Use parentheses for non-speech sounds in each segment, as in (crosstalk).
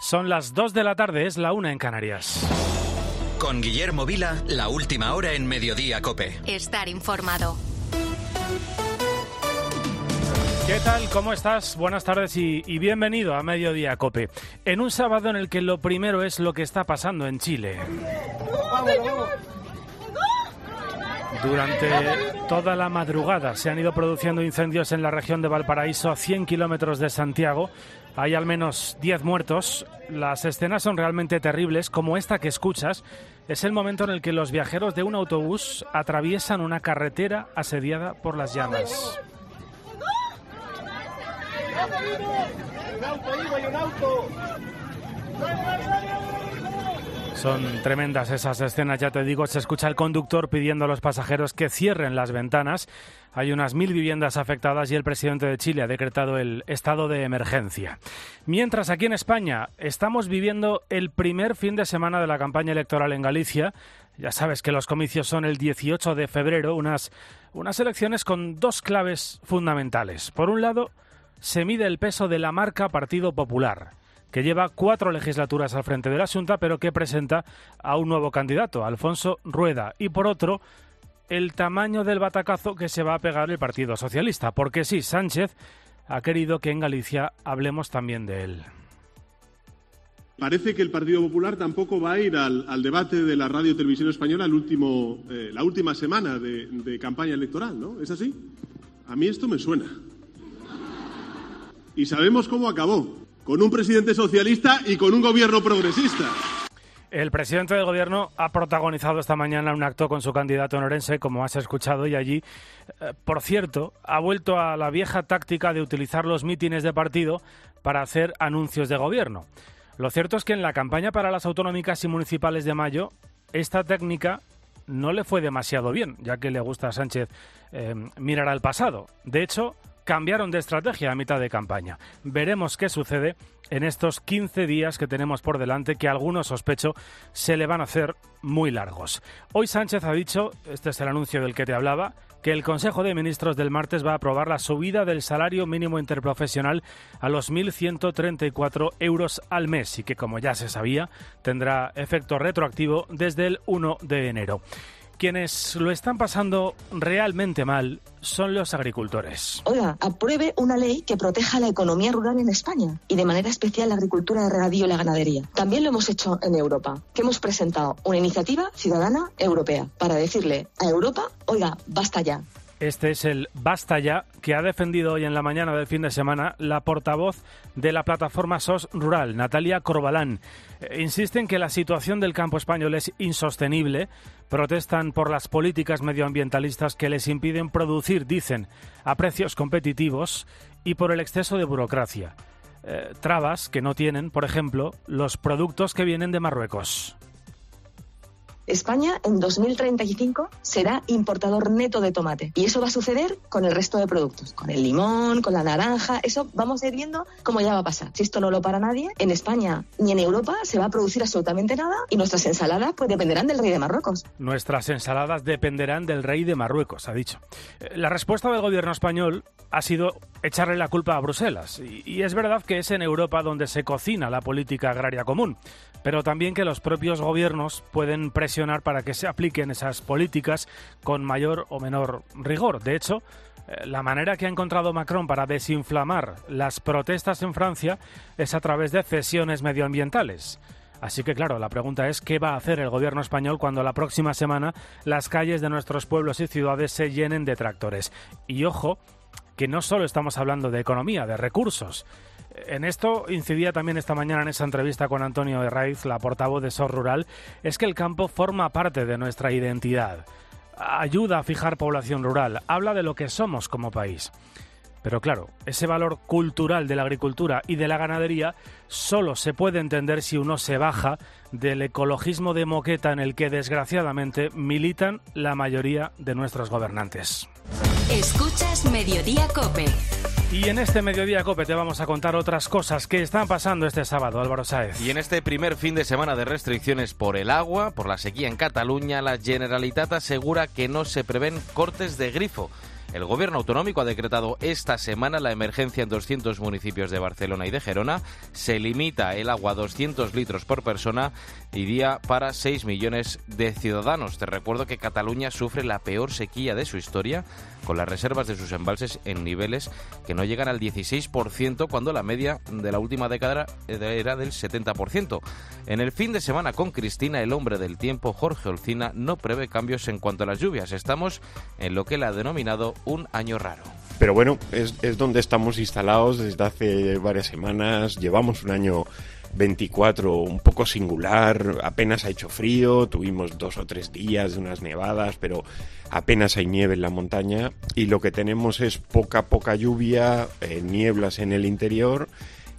Son las 2 de la tarde, es la una en Canarias. Con Guillermo Vila, la última hora en Mediodía Cope. Estar informado. ¿Qué tal? ¿Cómo estás? Buenas tardes y, y, bienvenido a Mediodía Cope. En un sábado en el que lo primero es lo que está pasando en Chile. Durante toda la madrugada se han ido produciendo incendios en la región de Valparaíso, a 100 kilómetros de Santiago. Hay al menos 10 muertos. Las escenas son realmente terribles, como esta que escuchas. Es el momento en el que los viajeros de un autobús atraviesan una carretera asediada por las llamas. Son tremendas esas escenas, ya te digo, se escucha el conductor pidiendo a los pasajeros que cierren las ventanas. Hay unas mil viviendas afectadas y el presidente de Chile ha decretado el estado de emergencia. Mientras aquí en España estamos viviendo el primer fin de semana de la campaña electoral en Galicia, ya sabes que los comicios son el 18 de febrero, unas, unas elecciones con dos claves fundamentales. Por un lado, se mide el peso de la marca Partido Popular que lleva cuatro legislaturas al frente de la Junta, pero que presenta a un nuevo candidato, Alfonso Rueda. Y por otro, el tamaño del batacazo que se va a pegar el Partido Socialista, porque sí, Sánchez ha querido que en Galicia hablemos también de él. Parece que el Partido Popular tampoco va a ir al, debate de la radio y televisión española eh, la última semana de campaña electoral, ¿no? ¿Es así? A mí esto me suena. Y sabemos cómo acabó con un presidente socialista y con un gobierno progresista. El presidente del gobierno ha protagonizado esta mañana un acto con su candidato en Orense, como has escuchado, y allí, eh, por cierto, ha vuelto a la vieja táctica de utilizar los mítines de partido para hacer anuncios de gobierno. Lo cierto es que en la campaña para las autonómicas y municipales de mayo, esta técnica no le fue demasiado bien, ya que le gusta a Sánchez eh, mirar al pasado. De hecho, cambiaron de estrategia a mitad de campaña. Veremos qué sucede en estos 15 días que tenemos por delante, que algunos sospecho se le van a hacer muy largos. Hoy Sánchez ha dicho, este es el anuncio del que te hablaba, que el Consejo de Ministros del martes va a aprobar la subida del salario mínimo interprofesional a los 1.134 euros al mes y que, como ya se sabía, tendrá efecto retroactivo desde el 1 de enero. Quienes lo están pasando realmente mal son los agricultores. Oiga, apruebe una ley que proteja la economía rural en España y de manera especial la agricultura de regadío y la ganadería. También lo hemos hecho en Europa, que hemos presentado una iniciativa ciudadana europea para decirle a Europa, oiga, basta ya. Este es el Basta ya que ha defendido hoy en la mañana del fin de semana la portavoz de la plataforma SOS Rural, Natalia Corbalán. Eh, insisten que la situación del campo español es insostenible, protestan por las políticas medioambientalistas que les impiden producir, dicen, a precios competitivos y por el exceso de burocracia. Eh, trabas que no tienen, por ejemplo, los productos que vienen de Marruecos. España en 2035 será importador neto de tomate. Y eso va a suceder con el resto de productos, con el limón, con la naranja, eso vamos a ir viendo cómo ya va a pasar. Si esto no lo para nadie, en España ni en Europa se va a producir absolutamente nada y nuestras ensaladas pues dependerán del rey de Marruecos. Nuestras ensaladas dependerán del rey de Marruecos, ha dicho. Eh, la respuesta del gobierno español ha sido echarle la culpa a Bruselas. Y, es verdad que es en Europa donde se cocina la política agraria común pero también que los propios gobiernos pueden presionar para que se apliquen esas políticas con mayor o menor rigor. De hecho, eh, la manera que ha encontrado Macron para desinflamar las protestas en Francia es a través de cesiones medioambientales. Así que claro, la pregunta es qué va a hacer el gobierno español cuando la próxima semana las calles de nuestros pueblos y ciudades se llenen de tractores. Y ojo, que no solo estamos hablando de economía, de recursos. En esto incidía también esta mañana en esa entrevista con Antonio Herraiz, la portavoz de SOR Rural, es que el campo forma parte de nuestra identidad. Ayuda a fijar población rural, habla de lo que somos como país. Pero claro, ese valor cultural de la agricultura y de la ganadería solo se puede entender si uno se baja del ecologismo de moqueta en el que desgraciadamente militan la mayoría de nuestros gobernantes. Escuchas Mediodía Cope. Y en este Mediodía Cope te vamos a contar otras cosas que están pasando este sábado, Álvaro Sáez. Y en este primer fin de semana de restricciones por el agua, por la sequía en Cataluña, la Generalitat asegura que no se prevén cortes de grifo El gobierno autonómico ha decretado esta semana la emergencia en 200 municipios de Barcelona y de Gerona. Se limita el agua a 200 litros por persona y día para 6 millones de ciudadanos. Te recuerdo que Cataluña sufre la peor sequía de su historia, con las reservas de sus embalses en niveles que no llegan al 16% cuando la media de la última década era del 70%. En el fin de semana con Cristina, el hombre del tiempo, Jorge Olcina, no prevé cambios en cuanto a las lluvias. Estamos en lo que él ha denominado un año raro. Pero bueno, es, es donde estamos instalados desde hace varias semanas. Llevamos un año 24 un poco singular, apenas ha hecho frío, tuvimos dos o tres días de unas nevadas, pero apenas hay nieve en la montaña y lo que tenemos es poca, poca lluvia, eh, nieblas en el interior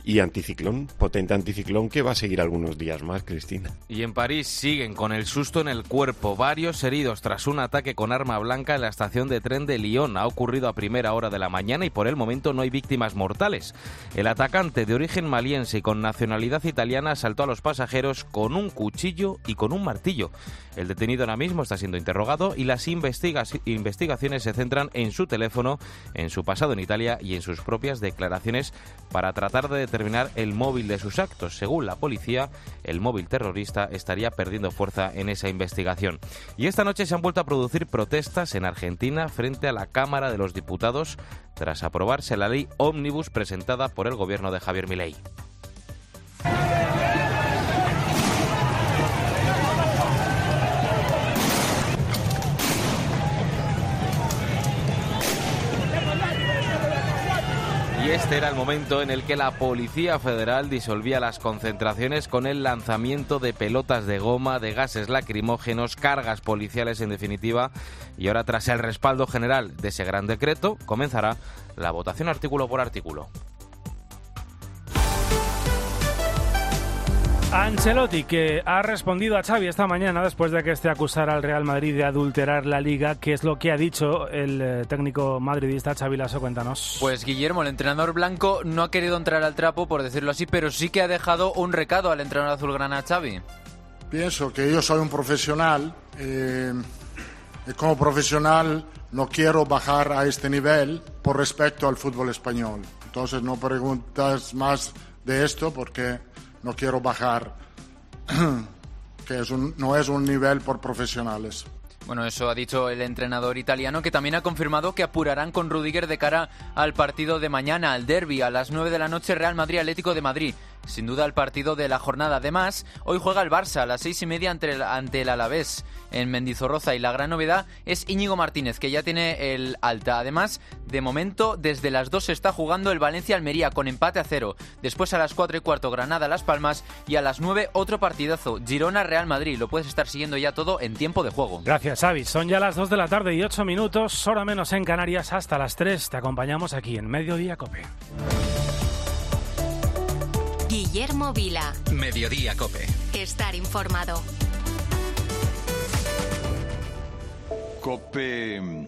y anticiclón, potente anticiclón que va a seguir algunos días más, Cristina. Y en París siguen con el susto en el cuerpo, varios heridos tras un ataque con arma blanca en la estación de tren de Lyon. Ha ocurrido a primera hora de la mañana y por el momento no hay víctimas mortales. El atacante de origen maliense y con nacionalidad italiana asaltó a los pasajeros con un cuchillo y con un martillo. El detenido ahora mismo está siendo interrogado y las investigaciones se centran en su teléfono, en su pasado en Italia y en sus propias declaraciones para tratar de determinar el móvil de sus actos. Según la policía, el móvil terrorista estaría perdiendo fuerza en esa investigación. Y esta noche se han vuelto a producir protestas en Argentina frente a la Cámara de los Diputados tras aprobarse la ley ómnibus presentada por el gobierno de Javier Milei. Y este era el momento en el que la Policía Federal disolvía las concentraciones con el lanzamiento de pelotas de goma, de gases lacrimógenos, cargas policiales en definitiva. Y ahora tras el respaldo general de ese gran decreto, comenzará la votación artículo por artículo. Ancelotti, que ha respondido a Xavi esta mañana después de que este acusara al Real Madrid de adulterar la liga, ¿qué es lo que ha dicho el eh, técnico madridista Xavi Lasso? Cuéntanos. Pues Guillermo, el entrenador blanco, no ha querido entrar al trapo, por decirlo así, pero sí que ha dejado un recado al entrenador azulgrana Xavi. Pienso que yo soy un profesional eh, y como profesional no quiero bajar a este nivel por respecto al fútbol español. Entonces no preguntas más de esto porque no quiero bajar, (clears throat) que es un, no es un nivel por profesionales. Bueno, eso ha dicho el entrenador italiano, que también ha confirmado que apurarán con Rudiger de cara al partido de mañana, al derby, a las 9 de la noche, Real Madrid-Atlético de Madrid sin duda el partido de la jornada. Además, hoy juega el Barça a las seis y media ante el, ante el Alavés en Mendizorroza y la gran novedad es Íñigo Martínez, que ya tiene el alta. Además, de momento, desde las dos se está jugando el Valencia-Almería con empate a cero. Después a las cuatro y cuarto Granada-Las Palmas y a las nueve otro partidazo, Girona-Real Madrid. Lo puedes estar siguiendo ya todo en tiempo de juego. Gracias, Xavi. Son ya las dos de la tarde y ocho minutos, hora menos en Canarias, hasta las tres. Te acompañamos aquí en Mediodía Cope. Guillermo Vila. Mediodía Cope. Estar informado. COPE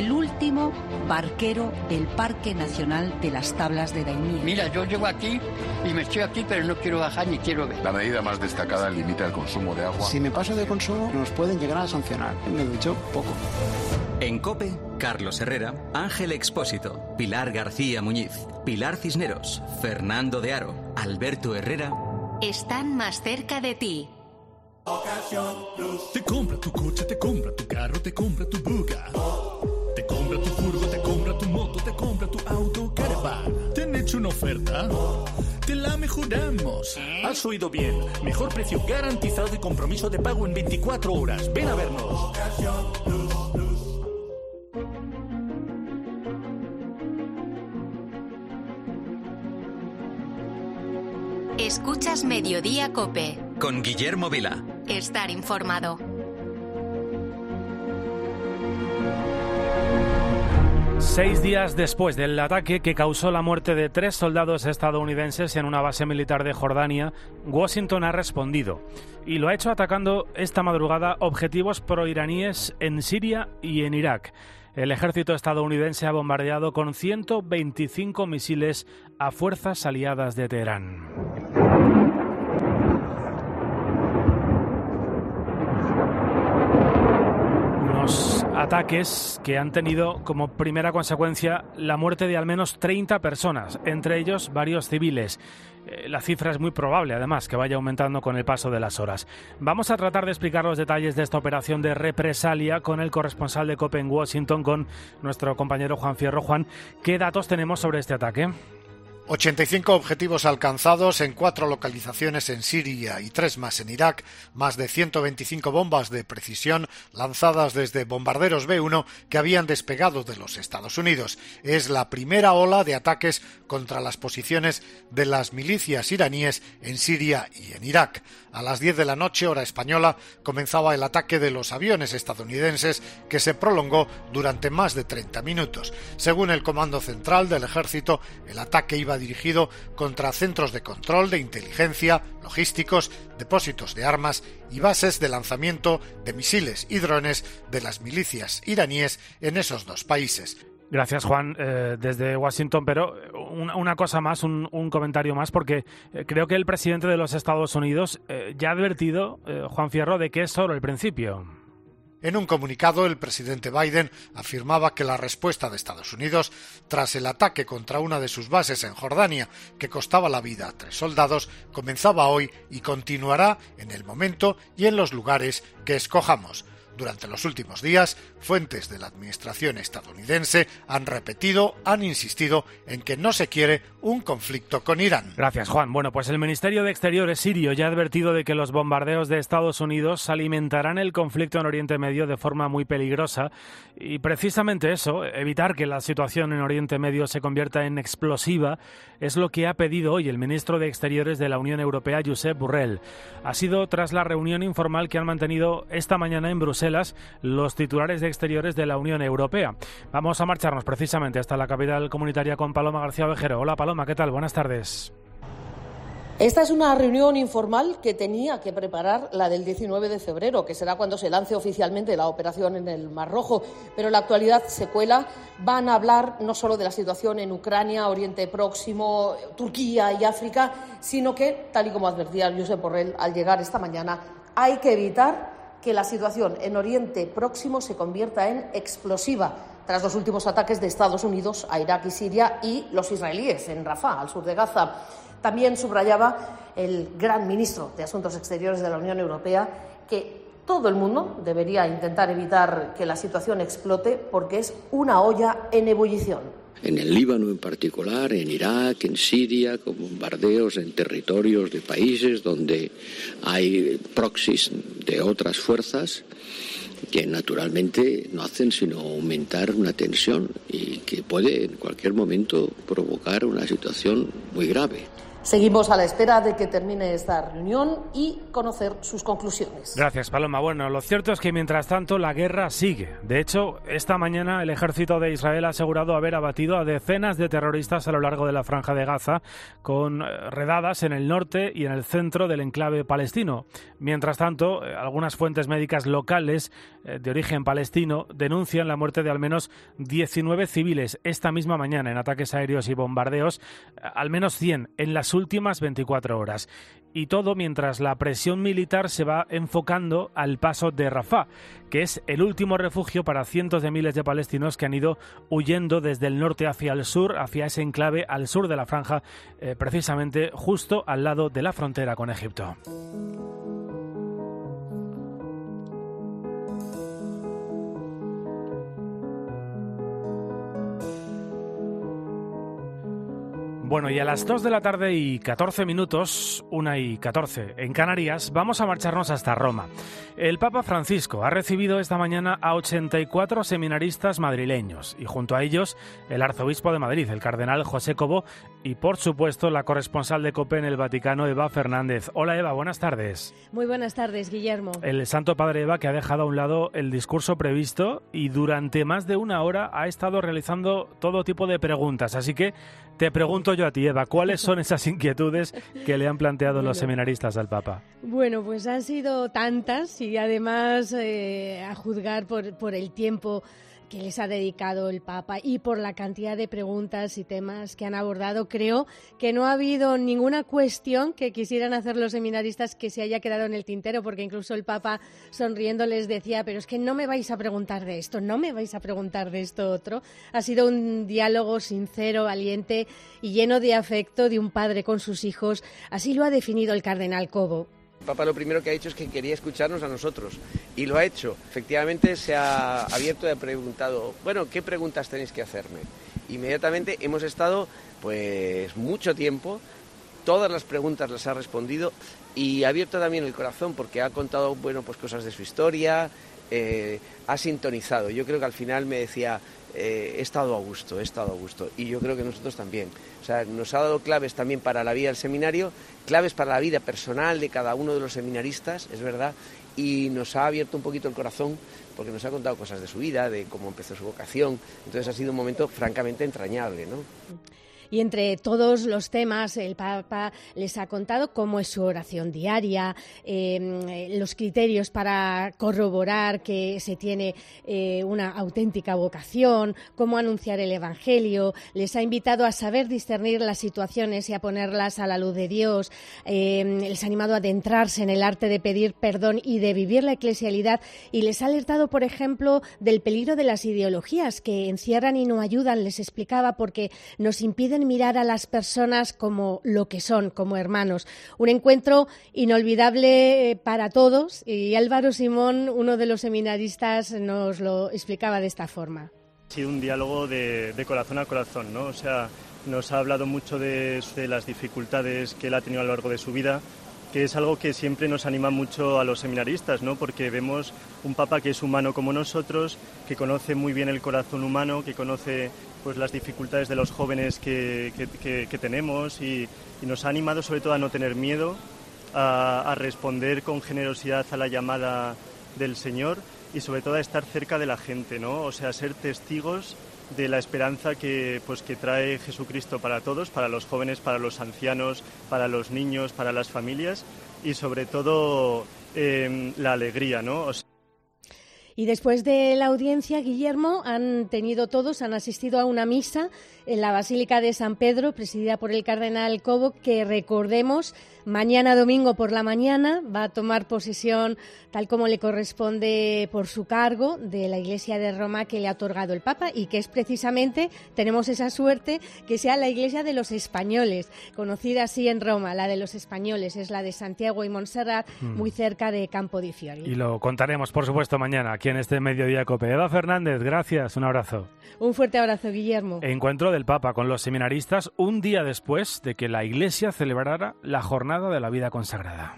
último barquero del Parque Nacional de las Tablas de Daimiel. Mira, yo llego aquí y me estoy aquí, pero no quiero bajar ni quiero ver. La medida más destacada limita el consumo de agua. Si me paso de consumo, nos pueden llegar a sancionar. Me ducho poco. En COPE, Carlos Herrera, Ángel Expósito, Pilar García Muñiz, Pilar Cisneros, Fernando de Aro, Alberto Herrera. Están más cerca de ti. Te compra tu coche, te compra tu carro, te compra tu buga. Compra tu furgo, te compra tu moto, te compra tu auto, caravana. ¿Te han hecho una oferta? Te la mejoramos. Has oído bien. Mejor precio garantizado y compromiso de pago en 24 horas. Ven a vernos. Escuchas Mediodía Cope. Con Guillermo Vila. Estar informado. Seis días después del ataque que causó la muerte de tres soldados estadounidenses en una base militar de Jordania, Washington ha respondido y lo ha hecho atacando esta madrugada objetivos proiraníes en Siria y en Irak. El ejército estadounidense ha bombardeado con 125 misiles a fuerzas aliadas de Teherán. Unos ataques que han tenido como primera consecuencia la muerte de al menos 30 personas, entre ellos varios civiles. Eh, La cifra es muy probable, además, que vaya aumentando con el paso de las horas. Vamos a tratar de explicar los detalles de esta operación de represalia con el corresponsal de COPE en Washington, con nuestro compañero Juan Fierro. Juan, ¿qué datos tenemos sobre este ataque? 85 objetivos alcanzados en cuatro localizaciones en Siria y tres más en Irak, más de 125 bombas de precisión lanzadas desde bombarderos B-1 que habían despegado de los Estados Unidos. Es la primera ola de ataques contra las posiciones de las milicias iraníes en Siria y en Irak. A las 10 de la noche, hora española, comenzaba el ataque de los aviones estadounidenses que se prolongó durante más de 30 minutos. Según el Comando Central del Ejército, el ataque iba dirigido contra centros de control de inteligencia, logísticos, depósitos de armas y bases de lanzamiento de misiles y drones de las milicias iraníes en esos dos países. Gracias, Juan, eh, desde Washington. Pero una, una cosa más, un, comentario más, porque eh, creo que el presidente de los Estados Unidos eh, ya ha advertido, Juan Fierro, de que es solo el principio. En un comunicado, el presidente Biden afirmaba que la respuesta de Estados Unidos tras el ataque contra una de sus bases en Jordania, que costaba la vida a tres soldados, comenzaba hoy y continuará en el momento y en los lugares que escojamos. Durante los últimos días, fuentes de la administración estadounidense han repetido, han insistido en que no se quiere un conflicto con Irán. Gracias, Juan. Bueno, pues el Ministerio de Exteriores sirio ya ha advertido de que los bombardeos de Estados Unidos alimentarán el conflicto en Oriente Medio de forma muy peligrosa y precisamente eso, evitar que la situación en Oriente Medio se convierta en explosiva, es lo que ha pedido hoy el ministro de Exteriores de la Unión Europea, Josep Borrell. Ha sido tras la reunión informal que han mantenido esta mañana en Bruselas los titulares de Exteriores de la Unión Europea. Vamos a marcharnos precisamente hasta la capital comunitaria con Paloma García Ovejero. Hola Paloma, ¿qué tal? Buenas tardes. Esta es una reunión informal que tenía que preparar la del 19 de febrero, que será cuando se lance oficialmente la operación en el Mar Rojo. Pero la actualidad se cuela. Van a hablar no solo de la situación en Ucrania, Oriente Próximo, Turquía y África, sino que, tal y como advertía Josep Borrell al llegar esta mañana, hay que evitar que la situación en Oriente Próximo se convierta en explosiva tras los últimos ataques de Estados Unidos a Irak y Siria y los israelíes en Rafah, al sur de Gaza. También subrayaba el gran ministro de Asuntos Exteriores de la Unión Europea que todo el mundo debería intentar evitar que la situación explote porque es una olla en ebullición en el Líbano en particular, en Irak, en Siria, con bombardeos en territorios de países donde hay proxies de otras fuerzas que naturalmente no hacen sino aumentar una tensión y que puede en cualquier momento provocar una situación muy grave. Seguimos a la espera de que termine esta reunión y conocer sus conclusiones. Gracias, Paloma. Bueno, lo cierto es que mientras tanto la guerra sigue. De hecho, esta mañana el ejército de Israel ha asegurado haber abatido a decenas de terroristas a lo largo de la franja de Gaza, con redadas en el norte y en el centro del enclave palestino. Mientras tanto, algunas fuentes médicas locales de origen palestino denuncian la muerte de al menos 19 civiles esta misma mañana en ataques aéreos y bombardeos, al menos 100 en las últimas 24 horas. Y todo mientras la presión militar se va enfocando al paso de Rafah, que es el último refugio para cientos de miles de palestinos que han ido huyendo desde el norte hacia el sur, hacia ese enclave al sur de la franja, eh, precisamente justo al lado de la frontera con Egipto. Bueno, y a las 2 de la tarde y 14 minutos, 1 y 14 en Canarias, vamos a marcharnos hasta Roma. El Papa Francisco ha recibido esta mañana a 84 seminaristas madrileños y junto a ellos el arzobispo de Madrid, el cardenal José Cobo, y por supuesto la corresponsal de COPE en el Vaticano, Eva Fernández. Hola Eva, buenas tardes. Muy buenas tardes, Guillermo. El Santo Padre Eva que ha dejado a un lado el discurso previsto y durante más de una hora ha estado realizando todo tipo de preguntas. Así que te pregunto yo a ti, Eva, ¿cuáles son esas inquietudes que le han planteado los seminaristas al Papa? Bueno, pues han sido tantas y además eh, a juzgar por, por el tiempo que les ha dedicado el Papa y por la cantidad de preguntas y temas que han abordado, creo que no ha habido ninguna cuestión que quisieran hacer los seminaristas que se haya quedado en el tintero, porque incluso el Papa sonriendo les decía, pero es que no me vais a preguntar de esto, no me vais a preguntar de esto otro. Ha sido un diálogo sincero, valiente y lleno de afecto de un padre con sus hijos. Así lo ha definido el cardenal Cobo. El Papa lo primero que ha hecho es que quería escucharnos a nosotros y lo ha hecho. Efectivamente se ha abierto y ha preguntado, bueno, ¿qué preguntas tenéis que hacerme? Inmediatamente hemos estado pues mucho tiempo, todas las preguntas las ha respondido y ha abierto también el corazón porque ha contado bueno pues cosas de su historia, eh, ha sintonizado. Yo creo que al final me decía, eh, he estado a gusto, he estado a gusto. Y yo creo que nosotros también. O sea, nos ha dado claves también para la vida del seminario, claves para la vida personal de cada uno de los seminaristas, es verdad, y nos ha abierto un poquito el corazón porque nos ha contado cosas de su vida, de cómo empezó su vocación. Entonces ha sido un momento francamente entrañable, ¿no? Y entre todos los temas, el Papa les ha contado cómo es su oración diaria, eh, los criterios para corroborar que se tiene eh, una auténtica vocación, cómo anunciar el Evangelio. Les ha invitado a saber discernir las situaciones y a ponerlas a la luz de Dios. Eh, les ha animado a adentrarse en el arte de pedir perdón y de vivir la eclesialidad. Y les ha alertado, por ejemplo, del peligro de las ideologías que encierran y no ayudan. Les explicaba porque nos impiden mirar a las personas como lo que son, como hermanos. Un encuentro inolvidable eh, para todos y Álvaro Simón, uno de los seminaristas, nos lo explicaba de esta forma. Sido un diálogo de, corazón a corazón, ¿no? O sea, nos ha hablado mucho de, de las dificultades que él ha tenido a lo largo de su vida, que es algo que siempre nos anima mucho a los seminaristas, ¿no? porque vemos un Papa que es humano como nosotros, que conoce muy bien el corazón humano, que conoce pues las dificultades de los jóvenes que, tenemos y, nos ha animado sobre todo a no tener miedo, a, responder con generosidad a la llamada del Señor y sobre todo a estar cerca de la gente, ¿no? O sea, ser testigos de la esperanza que, pues, que trae Jesucristo para todos, para los jóvenes, para los ancianos, para los niños, para las familias y sobre todo em, la alegría, ¿no? Y después de la audiencia, Guillermo, han tenido todos, han asistido a una misa en la Basílica de San Pedro, presidida por el cardenal Cobo, que recordemos, mañana domingo por la mañana va a tomar posesión tal como le corresponde por su cargo de la Iglesia de Roma que le ha otorgado el Papa y que es precisamente, tenemos esa suerte, que sea la Iglesia de los españoles, conocida así en Roma, la de los españoles, es la de Santiago y Montserrat, mm. muy cerca de Campo di Fiori. Y lo contaremos, por supuesto, mañana aquí en este Mediodía Cope. Eva Fernández, gracias, un abrazo. Un fuerte abrazo, Guillermo. Encuentro del Papa con los seminaristas un día después de que la Iglesia celebrara la Jornada de la Vida Consagrada.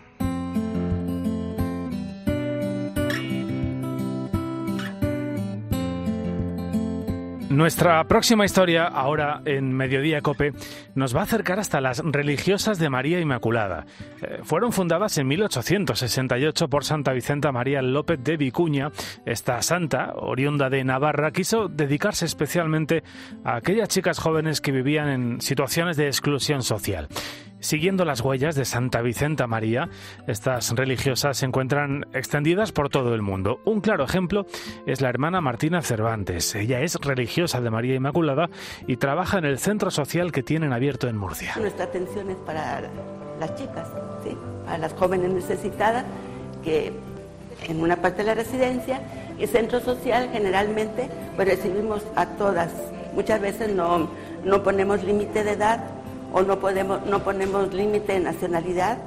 Nuestra próxima historia, ahora en Mediodía Cope, nos va a acercar hasta las religiosas de María Inmaculada. Eh, fueron fundadas en 1868 por Santa Vicenta María López de Vicuña. Esta santa, oriunda de Navarra, quiso dedicarse especialmente a aquellas chicas jóvenes que vivían en situaciones de exclusión social. Siguiendo las huellas de Santa Vicenta María, estas religiosas se encuentran extendidas por todo el mundo. Un claro ejemplo es la hermana Martina Cervantes. Ella es religiosa de María Inmaculada y trabaja en el centro social que tienen abierto en Murcia. Nuestra atención es para las chicas, para las jóvenes necesitadas que en una parte de la residencia y centro social generalmente pues recibimos a todas. Muchas veces no, no ponemos límite de edad o no, podemos, no ponemos límite de nacionalidad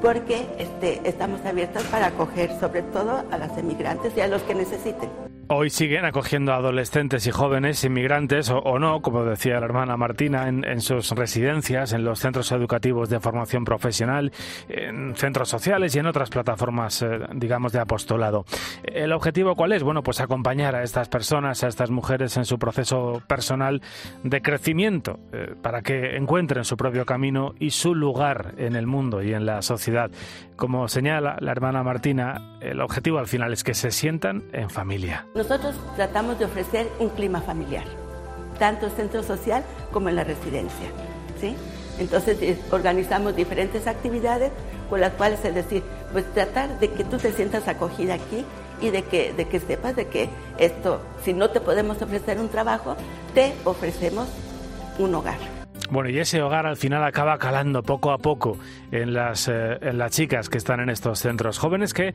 porque este, estamos abiertos para acoger sobre todo a las emigrantes y a los que necesiten. Hoy siguen acogiendo a adolescentes y jóvenes inmigrantes o, no, como decía la hermana Martina, en, sus residencias, en los centros educativos de formación profesional, en centros sociales y en otras plataformas, eh, digamos, de apostolado. ¿El objetivo cuál es? Bueno, pues acompañar a estas personas, a estas mujeres en su proceso personal de crecimiento, eh, para que encuentren su propio camino y su lugar en el mundo y en la sociedad. Como señala la hermana Martina, el objetivo al final es que se sientan en familia. Nosotros tratamos de ofrecer un clima familiar, tanto en centro social como en la residencia. ¿sí? Entonces eh, organizamos diferentes actividades con las cuales, es decir, pues tratar de que tú te sientas acogida aquí y de que, de que sepas de que esto, si no te podemos ofrecer un trabajo, te ofrecemos un hogar. Bueno, y ese hogar al final acaba calando poco a poco en las, eh, en las chicas que están en estos centros. Jóvenes que eh,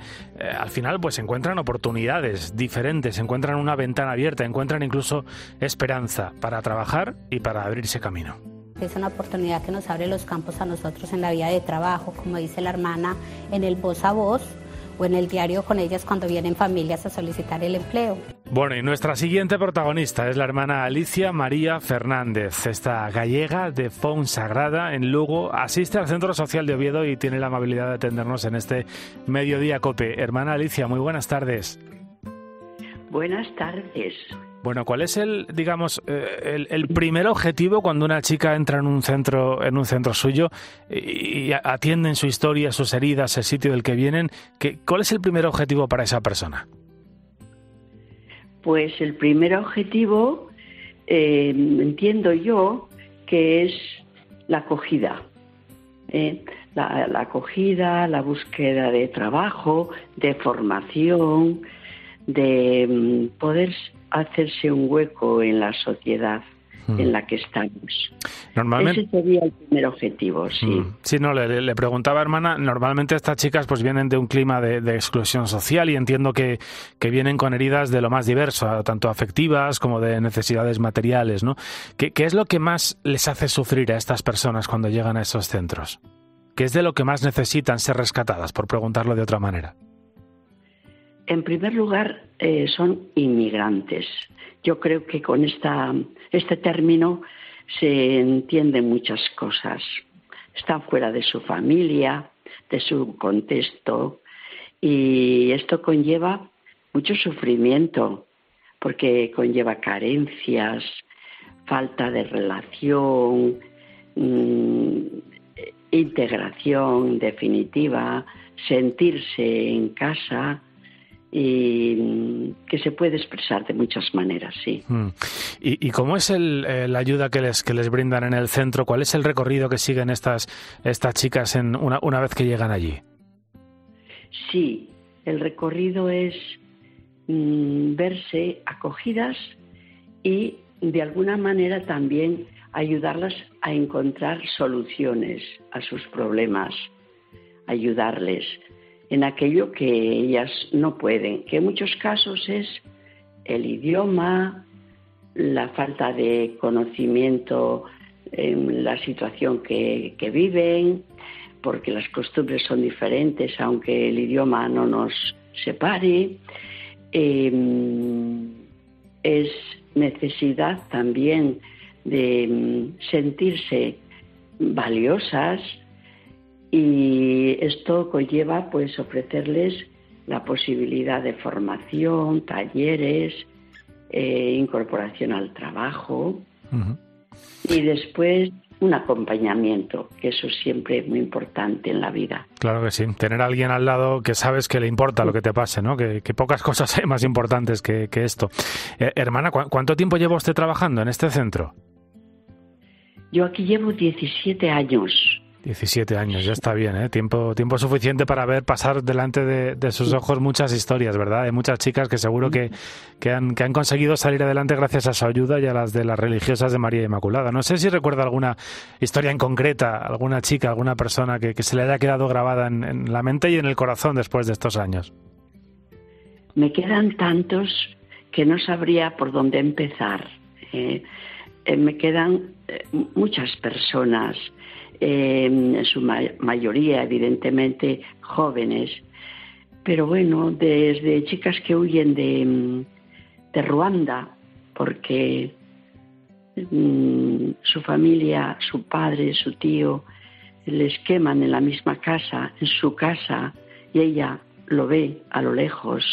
al final pues encuentran oportunidades diferentes, encuentran una ventana abierta, encuentran incluso esperanza para trabajar y para abrirse camino. Es una oportunidad que nos abre los campos a nosotros en la vida de trabajo, como dice la hermana, en el voz a voz o en el diario con ellas cuando vienen familias a solicitar el empleo. Bueno, y nuestra siguiente protagonista es la hermana Alicia María Fernández, esta gallega de Sagrada en Lugo, asiste al Centro Social de Oviedo y tiene la amabilidad de atendernos en este mediodía COPE. Hermana Alicia, muy buenas tardes. Buenas tardes. Bueno, ¿cuál es el, digamos, eh, el, primer objetivo cuando una chica entra en un centro, en un centro suyo y, atienden su historia, sus heridas, el sitio del que vienen? ¿Cuál es el primer objetivo para esa persona? Pues el primer objetivo, eh, entiendo yo, que es la acogida. ¿eh? la, acogida, la búsqueda de trabajo, de formación, de mm, poder hacerse un hueco en la sociedad hmm. en la que estamos. Normalmente... Ese sería el primer objetivo, sí. Hmm. Sí, no, le, preguntaba, hermana, normalmente estas chicas pues vienen de un clima de, exclusión social y entiendo que, que, vienen con heridas de lo más diverso, tanto afectivas como de necesidades materiales, ¿no? ¿Qué, ¿Qué es lo que más les hace sufrir a estas personas cuando llegan a esos centros? ¿Qué es de lo que más necesitan ser rescatadas, por preguntarlo de otra manera? En primer lugar, eh, son inmigrantes. Yo creo que con esta, este término se entienden muchas cosas. Están fuera de su familia, de su contexto, y esto conlleva mucho sufrimiento, porque conlleva carencias, falta de relación, mm, integración definitiva, sentirse en casa, y que se puede expresar de muchas maneras, sí. Mm. ¿Y, cómo es eh, la ayuda que les, que les brindan en el centro? ¿Cuál es el recorrido que siguen estas, estas chicas en una, una vez que llegan allí? Sí, el recorrido es mm, verse acogidas y de alguna manera también ayudarlas a encontrar soluciones a sus problemas, ayudarles en aquello que ellas no pueden, que en muchos casos es el idioma, la falta de conocimiento en la situación que, viven, porque las costumbres son diferentes, aunque el idioma no nos separe. Em, es necesidad también de mm, sentirse valiosas, y esto conlleva pues ofrecerles la posibilidad de formación, talleres, eh, incorporación al trabajo y después un acompañamiento, que eso es siempre muy importante en la vida. Claro que sí, tener a alguien al lado que sabes que le importa lo que te pase, ¿no? Que, pocas (laughs) cosas hay más importantes que, esto. Eh, hermana, ¿cuánto tiempo lleva usted trabajando en este centro? Yo aquí llevo 17 años. 17 años, ya está bien, ¿eh? Tiempo, tiempo suficiente para ver pasar delante de, sus ojos muchas historias, ¿verdad? Hay muchas chicas que seguro que, que, han, que han conseguido salir adelante gracias a su ayuda y a las de las religiosas de María Inmaculada. No sé si recuerda alguna historia en concreta, alguna chica, alguna persona que, que se le haya quedado grabada en, la mente y en el corazón después de estos años. Me quedan tantos que no sabría por dónde empezar. ¿eh? Eh, me quedan eh, muchas personas en su mayoría evidentemente jóvenes, pero bueno, desde chicas que huyen de, de Ruanda, porque mm, su familia, su padre, su tío, les queman en la misma casa, en su casa, y ella lo ve a lo lejos,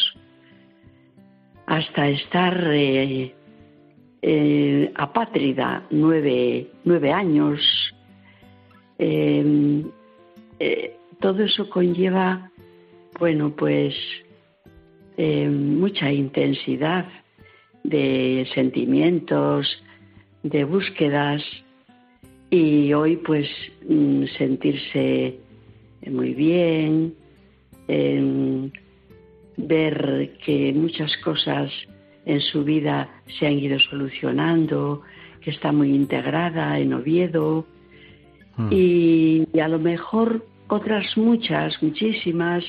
hasta estar eh, eh, apátrida nueve, nueve años. Em, eh, todo eso conlleva, bueno, pues em, mucha intensidad de sentimientos, de búsquedas y hoy pues mm, sentirse muy bien, em, ver que muchas cosas en su vida se han ido solucionando, que está muy integrada en Oviedo hmm. y, y, a lo mejor otras muchas, muchísimas,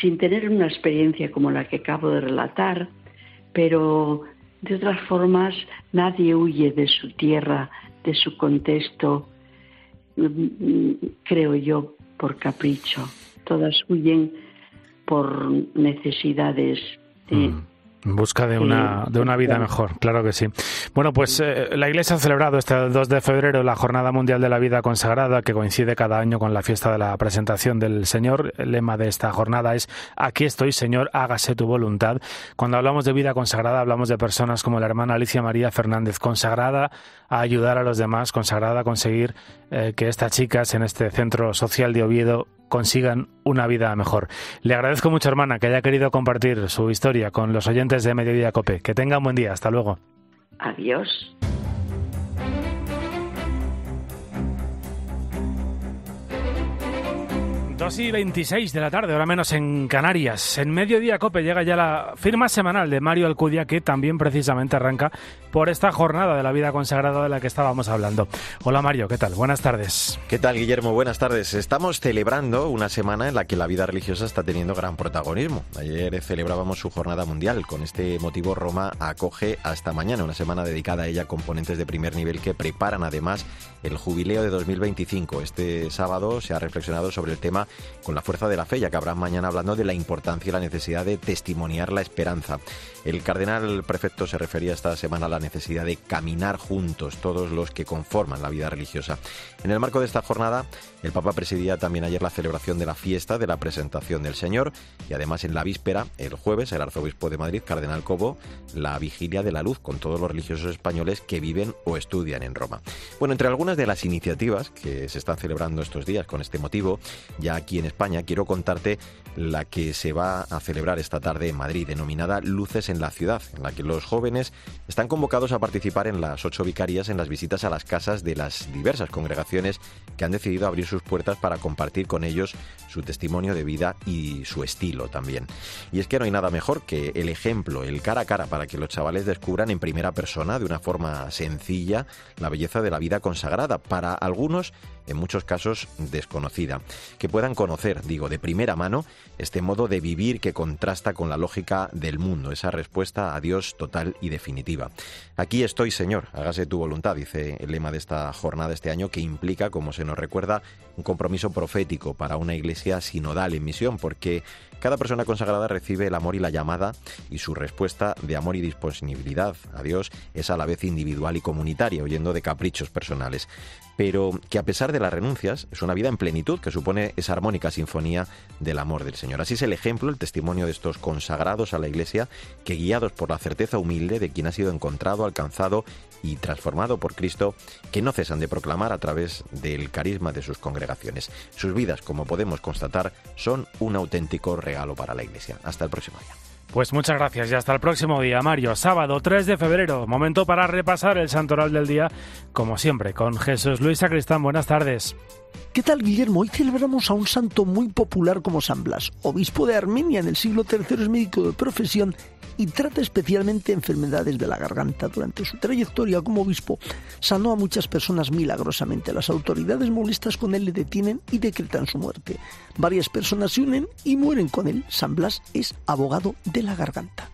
sin tener una experiencia como la que acabo de relatar, pero de otras formas nadie huye de su tierra, de su contexto, creo yo, por capricho. Todas huyen por necesidades de. En busca de una, de una vida mejor, claro que sí. Bueno, pues eh, la Iglesia ha celebrado este 2 de febrero la Jornada Mundial de la Vida Consagrada, que coincide cada año con la fiesta de la presentación del Señor. El lema de esta jornada es Aquí estoy, Señor, hágase tu voluntad. Cuando hablamos de vida consagrada, hablamos de personas como la hermana Alicia María Fernández, consagrada a ayudar a los demás, consagrada a conseguir eh, que estas chicas en este centro social de Oviedo consigan una vida mejor. Le agradezco mucho, hermana, que haya querido compartir su historia con los oyentes de Mediodía Cope. Que tenga un buen día. Hasta luego. Adiós. 2 y 26 de la tarde, ahora menos en Canarias. En Mediodía Cope llega ya la firma semanal de Mario Alcudia, que también precisamente arranca por esta jornada de la vida consagrada de la que estábamos hablando. Hola Mario, ¿qué tal? Buenas tardes. ¿Qué tal, Guillermo? Buenas tardes. Estamos celebrando una semana en la que la vida religiosa está teniendo gran protagonismo. Ayer celebrábamos su jornada mundial. Con este motivo, Roma acoge hasta mañana una semana dedicada a ella componentes de primer nivel que preparan además el jubileo de 2025. Este sábado se ha reflexionado sobre el tema con la fuerza de la fe, ya que habrá mañana hablando de la importancia y la necesidad de testimoniar la esperanza. El cardenal prefecto se refería esta semana a la necesidad de caminar juntos todos los que conforman la vida religiosa. En el marco de esta jornada, el Papa presidía también ayer la celebración de la fiesta de la presentación del Señor y además en la víspera, el jueves, el arzobispo de Madrid, cardenal Cobo, la vigilia de la luz con todos los religiosos españoles que viven o estudian en Roma. Bueno, entre algunas de las iniciativas que se están celebrando estos días con este motivo, ya aquí en España, quiero contarte la que se va a celebrar esta tarde en Madrid, denominada Luces en la Ciudad, en la que los jóvenes están convocados a participar en las ocho vicarias en las visitas a las casas de las diversas congregaciones que han decidido abrir sus puertas para compartir con ellos su testimonio de vida y su estilo también. Y es que no hay nada mejor que el ejemplo, el cara a cara, para que los chavales descubran en primera persona, de una forma sencilla, la belleza de la vida consagrada. Para algunos, en muchos casos desconocida. Que puedan conocer, digo, de primera mano, este modo de vivir que contrasta con la lógica del mundo, esa respuesta a Dios total y definitiva. Aquí estoy, Señor, hágase tu voluntad, dice el lema de esta jornada este año, que implica, como se nos recuerda, un compromiso profético para una iglesia sinodal en misión, porque cada persona consagrada recibe el amor y la llamada y su respuesta de amor y disponibilidad a Dios es a la vez individual y comunitaria, huyendo de caprichos personales pero que a pesar de las renuncias es una vida en plenitud que supone esa armónica sinfonía del amor del Señor. Así es el ejemplo, el testimonio de estos consagrados a la Iglesia que guiados por la certeza humilde de quien ha sido encontrado, alcanzado y transformado por Cristo, que no cesan de proclamar a través del carisma de sus congregaciones. Sus vidas, como podemos constatar, son un auténtico regalo para la Iglesia. Hasta el próximo día. Pues muchas gracias y hasta el próximo día, Mario. Sábado 3 de febrero, momento para repasar el santoral del día, como siempre, con Jesús Luis Sacristán. Buenas tardes. ¿Qué tal, Guillermo? Hoy celebramos a un santo muy popular como San Blas, obispo de Armenia en el siglo III, es médico de profesión y trata especialmente enfermedades de la garganta. Durante su trayectoria como obispo, sanó a muchas personas milagrosamente. Las autoridades molestas con él le detienen y decretan su muerte. Varias personas se unen y mueren con él. San Blas es abogado de la garganta.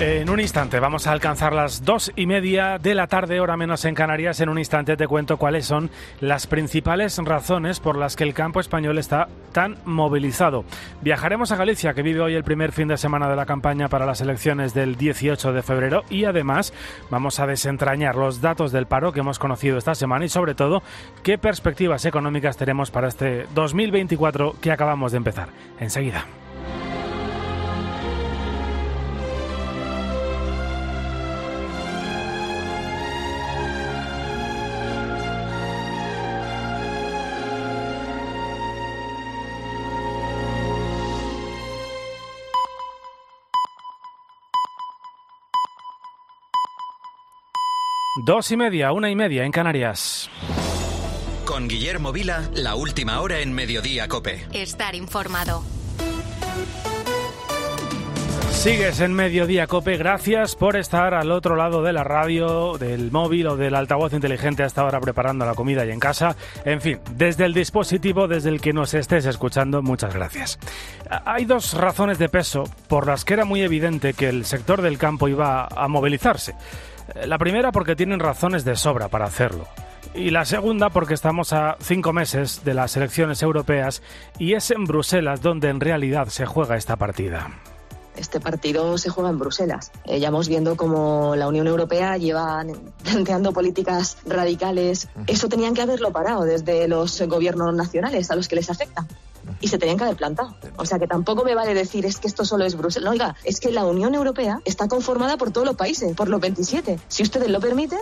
En un instante vamos a alcanzar las dos y media de la tarde, hora menos en Canarias. En un instante te cuento cuáles son las principales razones por las que el campo español está tan movilizado. Viajaremos a Galicia, que vive hoy el primer fin de semana de la campaña para las elecciones del 18 de febrero, y además vamos a desentrañar los datos del paro que hemos conocido esta semana y sobre todo qué perspectivas económicas tenemos para este 2024 que acabamos de empezar. Enseguida. Dos y media, una y media en Canarias. Con Guillermo Vila, la última hora en Mediodía Cope. Estar informado. Sigues en Mediodía Cope, gracias por estar al otro lado de la radio, del móvil o del altavoz inteligente hasta ahora preparando la comida y en casa. En fin, desde el dispositivo desde el que nos estés escuchando, muchas gracias. Hay dos razones de peso por las que era muy evidente que el sector del campo iba a movilizarse. La primera porque tienen razones de sobra para hacerlo. Y la segunda porque estamos a cinco meses de las elecciones europeas y es en Bruselas donde en realidad se juega esta partida. Este partido se juega en Bruselas. Eh, ya vamos viendo cómo la Unión Europea lleva planteando políticas radicales. Eso tenían que haberlo parado desde los gobiernos nacionales a los que les afecta y se tenían que haber plantado. O sea que tampoco me vale decir es que esto solo es Bruselas. No, oiga, es que la Unión Europea está conformada por todos los países, por los 27. Si ustedes lo permiten,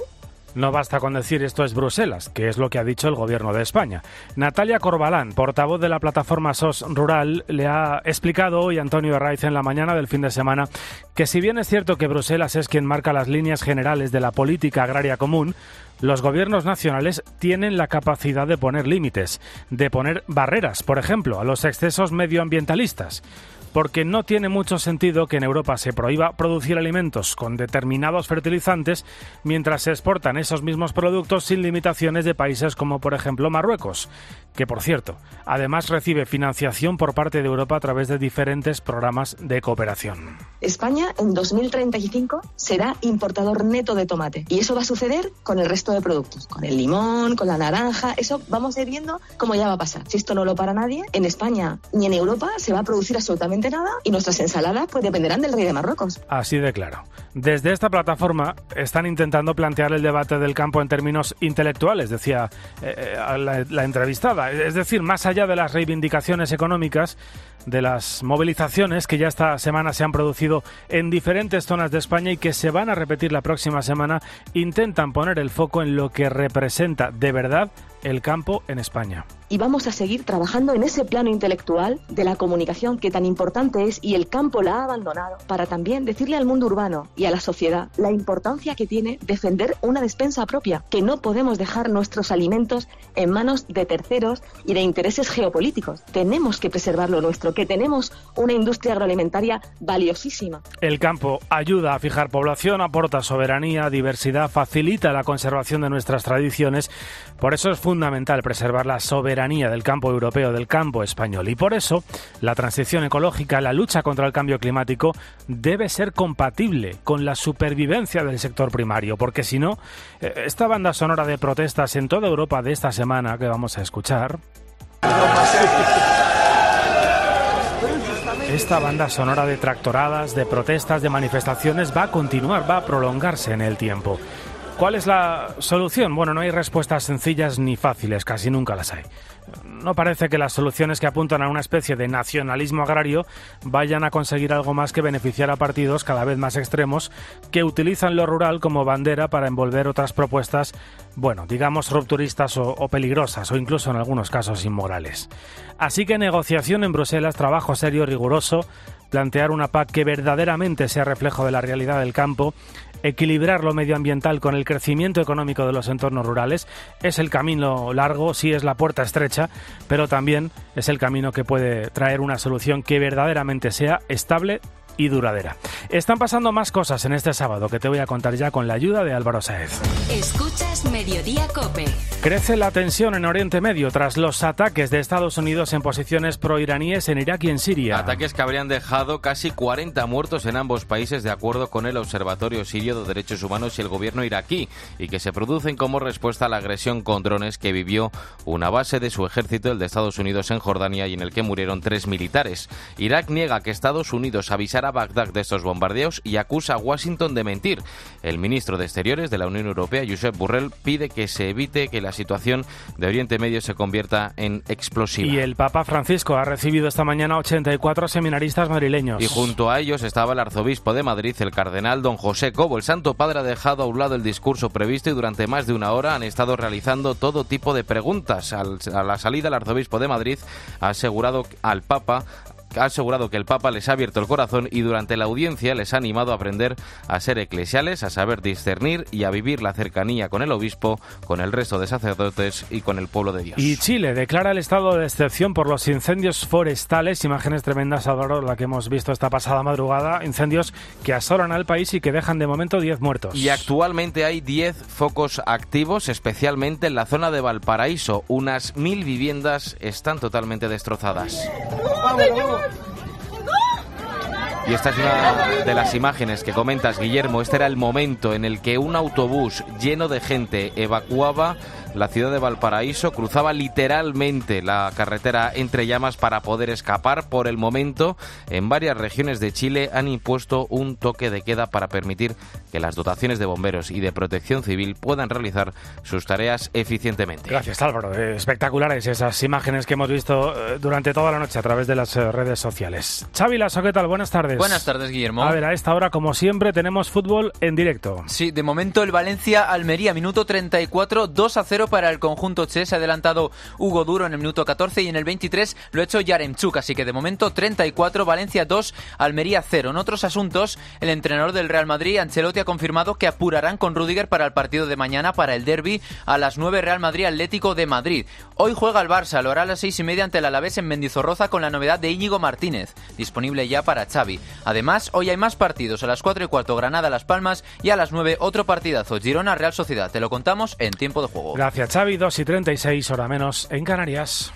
no basta con decir esto es Bruselas, que es lo que ha dicho el gobierno de España. Natalia Corbalán, portavoz de la plataforma SOS Rural, le ha explicado hoy a Antonio Herraiz en la mañana del fin de semana que si bien es cierto que Bruselas es quien marca las líneas generales de la política agraria común, los gobiernos nacionales tienen la capacidad de poner límites, de poner barreras, por ejemplo, a los excesos medioambientalistas porque no tiene mucho sentido que en Europa se prohíba producir alimentos con determinados fertilizantes mientras se exportan esos mismos productos sin limitaciones de países como por ejemplo Marruecos, que por cierto, además recibe financiación por parte de Europa a través de diferentes programas de cooperación. España en 2035 será importador neto de tomate y eso va a suceder con el resto de productos, con el limón, con la naranja, eso vamos a ir viendo cómo ya va a pasar. Si esto no lo para nadie, en España ni en Europa se va a producir absolutamente nada y nuestras ensaladas pues dependerán del rey de Marruecos. Así de claro. Desde esta plataforma están intentando plantear el debate del campo en términos intelectuales, decía eh, eh, la, la entrevistada. Es decir, más allá de las reivindicaciones económicas, de las movilizaciones que ya esta semana se han producido en diferentes zonas de España y que se van a repetir la próxima semana, intentan poner el foco en lo que representa de verdad el campo en España. Y vamos a seguir trabajando en ese plano intelectual de la comunicación que tan importante es y el campo la ha abandonado para también decirle al mundo urbano y a la sociedad la importancia que tiene defender una despensa propia, que no podemos dejar nuestros alimentos en manos de terceros y de intereses geopolíticos. Tenemos que preservar lo nuestro, que tenemos una industria agroalimentaria valiosísima. El campo ayuda a fijar población, aporta soberanía, diversidad, facilita la conservación de nuestras tradiciones. Por eso es fundamental preservar la soberanía del campo europeo, del campo español. Y por eso la transición ecológica, la lucha contra el cambio climático debe ser compatible con la supervivencia del sector primario, porque si no, eh, esta banda sonora de protestas en toda Europa de esta semana que vamos a escuchar... Esta banda sonora de tractoradas, de protestas, de manifestaciones va a continuar, va a prolongarse en el tiempo. ¿Cuál es la solución? Bueno, no hay respuestas sencillas ni fáciles, casi nunca las hay. No parece que las soluciones que apuntan a una especie de nacionalismo agrario vayan a conseguir algo más que beneficiar a partidos cada vez más extremos que utilizan lo rural como bandera para envolver otras propuestas, bueno, digamos rupturistas o, peligrosas o incluso en algunos casos inmorales. Así que negociación en Bruselas, trabajo serio, riguroso, plantear una PAC que verdaderamente sea reflejo de la realidad del campo equilibrar lo medioambiental con el crecimiento económico de los entornos rurales. Es el camino largo, sí es la puerta estrecha, pero también es el camino que puede traer una solución que verdaderamente sea estable y duradera. Están pasando más cosas en este sábado que te voy a contar ya con la ayuda de Álvaro Saez. Escuchas Mediodía Cope. Crece la tensión en Oriente Medio tras los ataques de Estados Unidos en posiciones proiraníes en Irak y en Siria. Ataques que habrían dejado casi 40 muertos en ambos países de acuerdo con el Observatorio Sirio de Derechos Humanos y el gobierno iraquí y que se producen como respuesta a la agresión con drones que vivió una base de su ejército, el de Estados Unidos en Jordania y en el que murieron tres militares. Irak niega que Estados Unidos avisara a Bagdad de estos bombardeos y acusa a Washington de mentir. El ministro de Exteriores de la Unión Europea, Josep Burrell, pide que se evite que la situación de Oriente Medio se convierta en explosiva. Y el Papa Francisco ha recibido esta mañana 84 seminaristas madrileños. Y junto a ellos estaba el arzobispo de Madrid, el cardenal don José Cobo. El Santo Padre ha dejado a un lado el discurso previsto y durante más de una hora han estado realizando todo tipo de preguntas. a la salida, el arzobispo de Madrid ha asegurado al Papa ha asegurado que el Papa les ha abierto el corazón y durante la audiencia les ha animado a aprender a ser eclesiales, a saber discernir y a vivir la cercanía con el obispo, con el resto de sacerdotes y con el pueblo de Dios. Y Chile declara el estado de excepción por los incendios forestales, imágenes tremendas, Álvaro, la que hemos visto esta pasada madrugada, incendios que asolan al país y que dejan de momento 10 muertos. Y actualmente hay 10 focos activos, especialmente en la zona de Valparaíso. Unas mil viviendas están totalmente destrozadas. Y esta es una de las imágenes que comentas, Guillermo. Este era el momento en el que un autobús lleno de gente evacuaba la ciudad de Valparaíso, cruzaba literalmente la carretera entre llamas para poder escapar. Por el momento, en varias regiones de Chile han impuesto un toque de queda para permitir que las dotaciones de bomberos y de protección civil puedan realizar sus tareas eficientemente. Gracias, Álvaro. Espectaculares esas imágenes que hemos visto eh, durante toda la noche a través de las eh, redes sociales. Xavi Lasso, ¿qué tal? Buenas tardes. Buenas tardes, Guillermo. A ver, a esta hora, como siempre, tenemos fútbol en directo. Sí, de momento el Valencia-Almería, minuto 34, 2 a 0 para el conjunto Che. Se ha adelantado Hugo Duro en el minuto 14 y en el 23 lo ha hecho Yaremchuk. Así que de momento 34, Valencia 2, Almería 0. En otros asuntos, el entrenador del Real Madrid, Ancelotti, ha confirmado que apurarán con Rudiger para el partido de mañana para el derby a las 9 Real Madrid Atlético de Madrid. Hoy juega el Barça, lo hará a las 6 y media ante el Alavés en Mendizorroza con la novedad de Íñigo Martínez, disponible ya para Xavi. Además, hoy hay más partidos a las 4 y cuarto Granada Las Palmas y a las 9 otro partidazo Girona Real Sociedad. Te lo contamos en tiempo de juego. Xavi. 2 y 36, hora menos en Canarias.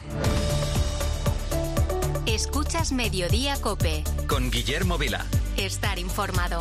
Escuchas Mediodía Cope. Con Guillermo Vila. Estar informado.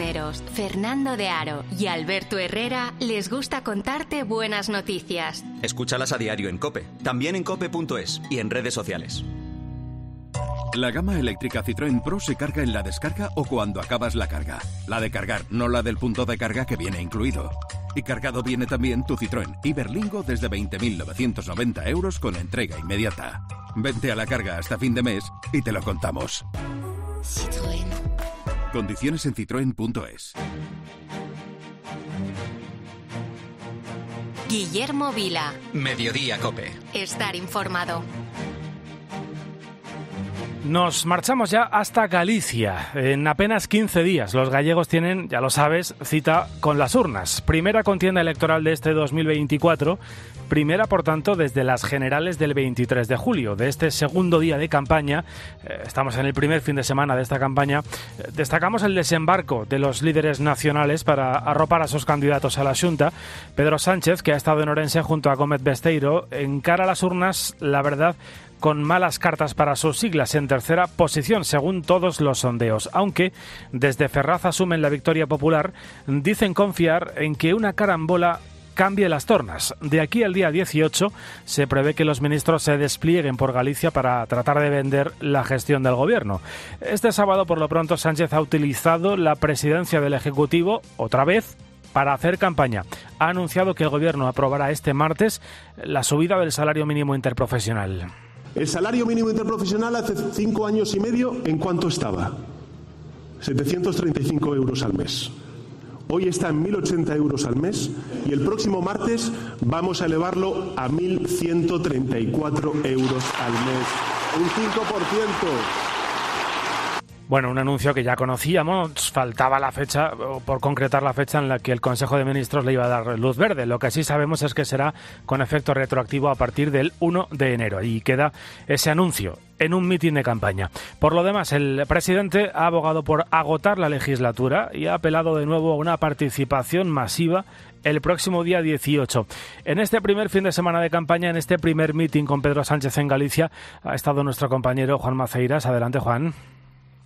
Fernando de Aro y Alberto Herrera les gusta contarte buenas noticias. Escúchalas a diario en Cope, también en cope.es y en redes sociales. La gama eléctrica Citroën Pro se carga en la descarga o cuando acabas la carga. La de cargar, no la del punto de carga que viene incluido. Y cargado viene también tu Citroën Iberlingo desde 20.990 euros con entrega inmediata. Vente a la carga hasta fin de mes y te lo contamos. Citroën. Condiciones en citroen.es. Guillermo Vila. Mediodía Cope. Estar informado. Nos marchamos ya hasta Galicia. En apenas 15 días los gallegos tienen, ya lo sabes, cita con las urnas. Primera contienda electoral de este 2024. Primera, por tanto, desde las generales del 23 de julio. De este segundo día de campaña, eh, estamos en el primer fin de semana de esta campaña, eh, destacamos el desembarco de los líderes nacionales para arropar a sus candidatos a la Junta. Pedro Sánchez, que ha estado en Orense junto a Gómez Besteiro, encara las urnas, la verdad, con malas cartas para sus siglas en tercera posición según todos los sondeos, aunque desde Ferraz asumen la victoria popular, dicen confiar en que una carambola cambie las tornas. De aquí al día 18 se prevé que los ministros se desplieguen por Galicia para tratar de vender la gestión del gobierno. Este sábado, por lo pronto, Sánchez ha utilizado la presidencia del Ejecutivo otra vez para hacer campaña. Ha anunciado que el gobierno aprobará este martes la subida del salario mínimo interprofesional. El salario mínimo interprofesional hace cinco años y medio, ¿en cuánto estaba? 735 euros al mes. Hoy está en 1.080 euros al mes y el próximo martes vamos a elevarlo a 1.134 euros al mes. Un 5%. Bueno, un anuncio que ya conocíamos, faltaba la fecha, por concretar la fecha en la que el Consejo de Ministros le iba a dar luz verde. Lo que sí sabemos es que será con efecto retroactivo a partir del 1 de enero. Y queda ese anuncio en un mitin de campaña. Por lo demás, el presidente ha abogado por agotar la legislatura y ha apelado de nuevo a una participación masiva el próximo día 18. En este primer fin de semana de campaña, en este primer mitin con Pedro Sánchez en Galicia, ha estado nuestro compañero Juan Maceiras. Adelante, Juan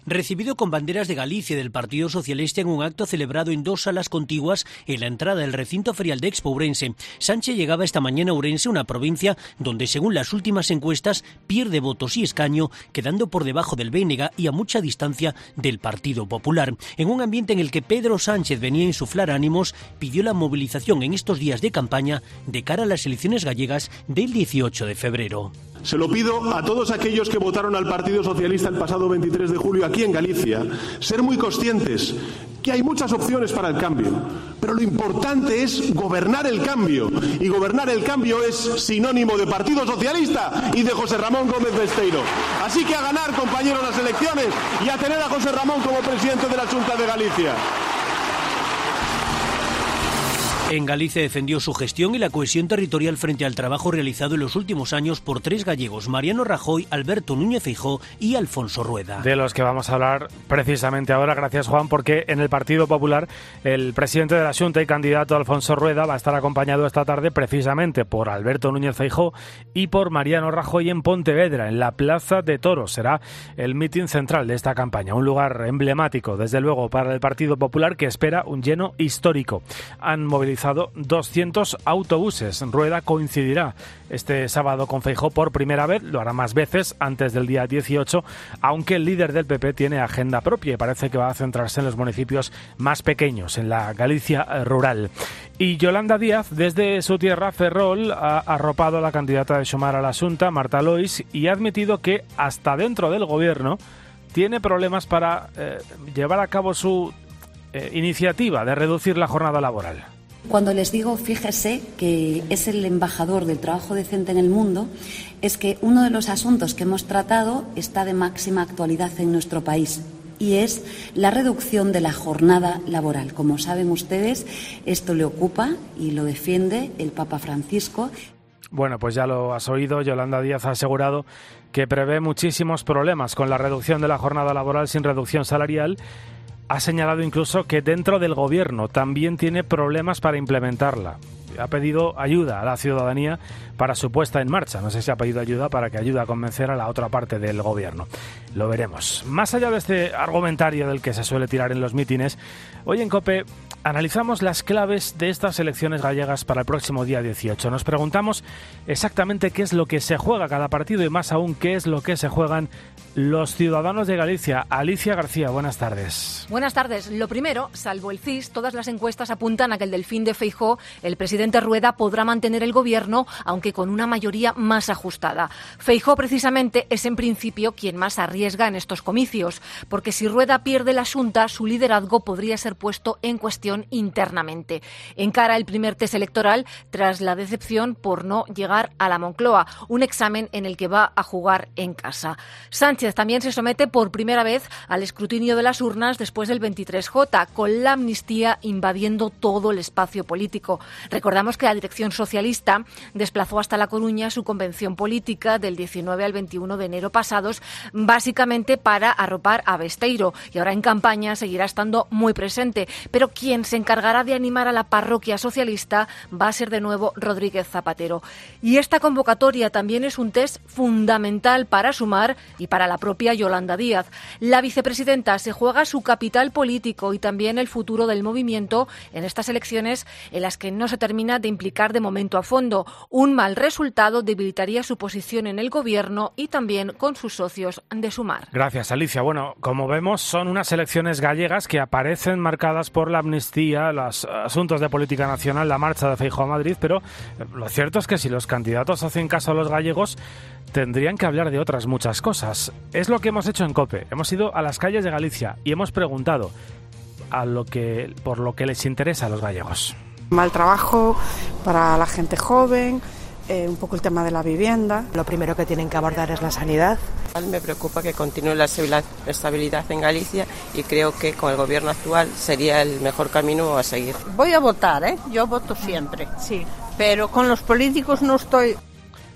recibido con banderas de Galicia y del Partido Socialista en un acto celebrado en dos salas contiguas en la entrada del recinto ferial de Expo Ourense. Sánchez llegaba esta mañana a Ourense, una provincia donde, según las últimas encuestas, pierde votos y escaño, quedando por debajo del BNG y a mucha distancia del Partido Popular. En un ambiente en el que Pedro Sánchez venía a insuflar ánimos, pidió la movilización en estos días de campaña de cara a las elecciones gallegas del 18 de febrero. Se lo pido a todos aquellos que votaron al Partido Socialista el pasado 23 de julio aquí en Galicia, ser muy conscientes que hay muchas opciones para el cambio, pero lo importante es gobernar el cambio. Y gobernar el cambio es sinónimo de Partido Socialista y de José Ramón Gómez Besteiro. Así que a ganar, compañeros, las elecciones y a tener a José Ramón como presidente de la Junta de Galicia. En Galicia defendió su gestión y la cohesión territorial frente al trabajo realizado en los últimos años por tres gallegos, Mariano Rajoy, Alberto Núñez Feijó y Alfonso Rueda. De los que vamos a hablar precisamente ahora, gracias Juan, porque en el Partido Popular el presidente de la Junta y candidato Alfonso Rueda va a estar acompañado esta tarde precisamente por Alberto Núñez Feijó y por Mariano Rajoy en Pontevedra, en la Plaza de Toros. Será el mitin central de esta campaña, un lugar emblemático, desde luego, para el Partido Popular que espera un lleno histórico. Han movilizado 200 autobuses. Rueda coincidirá este sábado con Feijó por primera vez, lo hará más veces antes del día 18, aunque el líder del PP tiene agenda propia y parece que va a centrarse en los municipios más pequeños, en la Galicia rural. Y Yolanda Díaz, desde su tierra, Ferrol, ha arropado a la candidata de Sumar a la Asunta, Marta Lois, y ha admitido que hasta dentro del gobierno tiene problemas para eh, llevar a cabo su eh, iniciativa de reducir la jornada laboral. Cuando les digo, fíjese que es el embajador del trabajo decente en el mundo, es que uno de los asuntos que hemos tratado está de máxima actualidad en nuestro país y es la reducción de la jornada laboral. Como saben ustedes, esto le ocupa y lo defiende el Papa Francisco. Bueno, pues ya lo has oído. Yolanda Díaz ha asegurado que prevé muchísimos problemas con la reducción de la jornada laboral sin reducción salarial ha señalado incluso que dentro del gobierno también tiene problemas para implementarla. Ha pedido ayuda a la ciudadanía para su puesta en marcha. No sé si ha pedido ayuda para que ayude a convencer a la otra parte del gobierno. Lo veremos. Más allá de este argumentario del que se suele tirar en los mítines, hoy en COPE analizamos las claves de estas elecciones gallegas para el próximo día 18. Nos preguntamos exactamente qué es lo que se juega cada partido y más aún qué es lo que se juegan los ciudadanos de Galicia. Alicia García, buenas tardes. Buenas tardes. Lo primero, salvo el CIS, todas las encuestas apuntan a que el delfín de Feijó, el presidente Rueda, podrá mantener el gobierno, aunque con una mayoría más ajustada. Feijó, precisamente, es en principio quien más arriesga en estos comicios, porque si Rueda pierde la Junta, su liderazgo podría ser puesto en cuestión internamente. Encara el primer test electoral tras la decepción por no llegar a la Moncloa, un examen en el que va a jugar en casa. Sánchez también se somete por primera vez al escrutinio de las urnas después del 23J, con la amnistía invadiendo todo el espacio político. Recordamos que la dirección socialista desplazó hasta La Coruña su convención política del 19 al 21 de enero pasados, básicamente para arropar a Besteiro, y ahora en campaña seguirá estando muy presente. Pero quien se encargará de animar a la parroquia socialista va a ser de nuevo Rodríguez Zapatero. Y esta convocatoria también es un test fundamental para sumar y para la la propia Yolanda Díaz. La vicepresidenta se juega su capital político y también el futuro del movimiento en estas elecciones en las que no se termina de implicar de momento a fondo. Un mal resultado debilitaría su posición en el gobierno y también con sus socios de Sumar. Gracias, Alicia. Bueno, como vemos, son unas elecciones gallegas que aparecen marcadas por la amnistía los asuntos de política nacional, la marcha de Feijóo a Madrid, pero eh, lo cierto es que si los candidatos hacen caso a los gallegos, tendrían que hablar de otras muchas cosas. Es lo que hemos hecho en COPE. Hemos ido a las calles de Galicia y hemos preguntado a lo que, por lo que les interesa a los gallegos. Mal trabajo para la gente joven, eh, un poco el tema de la vivienda. Lo primero que tienen que abordar es la sanidad. Me preocupa que continúe la estabilidad en Galicia y creo que con el gobierno actual sería el mejor camino a seguir. Voy a votar, ¿eh? Yo voto siempre. Sí. Pero con los políticos no estoy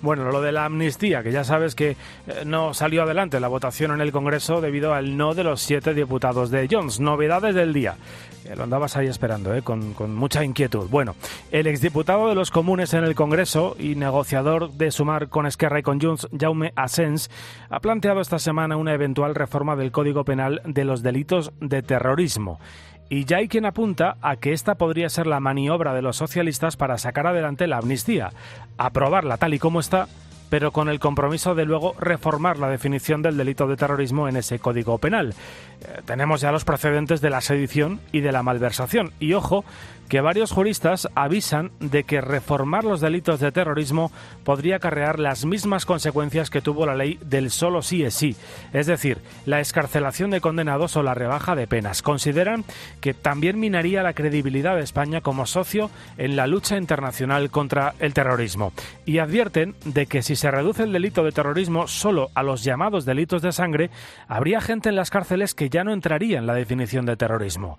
bueno, lo de la amnistía, que ya sabes que eh, no salió adelante la votación en el Congreso debido al no de los siete diputados de Jones. Novedades del día. lo andabas ahí esperando, eh, con, con, mucha inquietud. Bueno, el exdiputado de los comunes en el Congreso y negociador de sumar con Esquerra y con Junts, Jaume Asens, ha planteado esta semana una eventual reforma del Código Penal de los delitos de terrorismo. Y ya hay quien apunta a que esta podría ser la maniobra de los socialistas para sacar adelante la amnistía, aprobarla tal y como está, pero con el compromiso de luego reformar la definición del delito de terrorismo en ese código penal. Eh, tenemos ya los precedentes de la sedición y de la malversación. Y ojo, que varios juristas avisan de que reformar los delitos de terrorismo podría acarrear las mismas consecuencias que tuvo la ley del solo sí es sí, es decir, la escarcelación de condenados o la rebaja de penas. Consideran que también minaría la credibilidad de España como socio en la lucha internacional contra el terrorismo y advierten de que si se reduce el delito de terrorismo solo a los llamados delitos de sangre, habría gente en las cárceles que ya no entraría en la definición de terrorismo.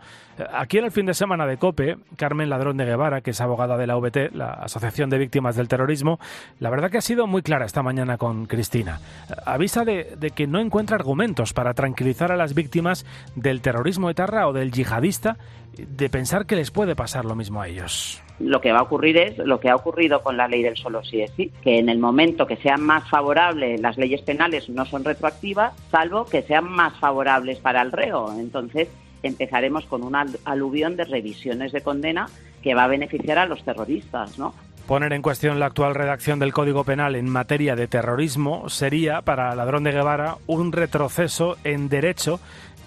Aquí en el fin de semana de COPE, Carmen Ladrón de Guevara, que es abogada de la VT, la Asociación de Víctimas del Terrorismo, la verdad que ha sido muy clara esta mañana con Cristina. Avisa de, que no encuentra argumentos para tranquilizar a las víctimas del terrorismo etarra o del yihadista de pensar que les puede pasar lo mismo a ellos lo que va a ocurrir es lo que ha ocurrido con la ley del solo sí es sí, que en el momento que sean más favorables las leyes penales no son retroactivas, salvo que sean más favorables para el reo. Entonces, empezaremos con una aluvión de revisiones de condena que va a beneficiar a los terroristas, ¿no? Poner en cuestión la actual redacción del Código Penal en materia de terrorismo sería, para Ladrón de Guevara, un retroceso en derecho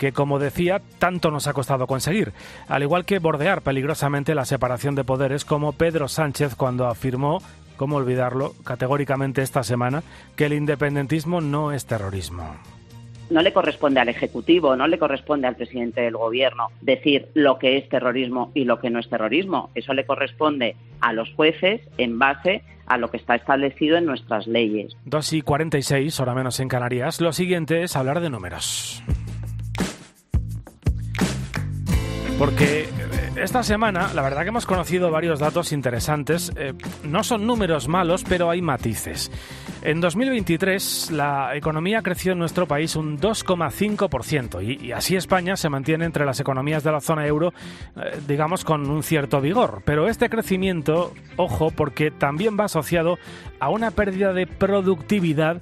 que, como decía, tanto nos ha costado conseguir, al igual que bordear peligrosamente la separación de poderes, como Pedro Sánchez cuando afirmó, cómo olvidarlo, categóricamente esta semana, que el independentismo no es terrorismo no le corresponde al Ejecutivo, no le corresponde al presidente del Gobierno decir lo que es terrorismo y lo que no es terrorismo. Eso le corresponde a los jueces en base a lo que está establecido en nuestras leyes. 2 y 46, hora menos en Canarias. Lo siguiente es hablar de números. Porque eh, esta semana, la verdad que hemos conocido varios datos interesantes. Eh, no son números malos, pero hay matices. En 2023, la economía creció en nuestro país un 2,5% y, y, así España se mantiene entre las economías de la zona euro, eh, digamos, con un cierto vigor. Pero este crecimiento, ojo, porque también va asociado a una pérdida de productividad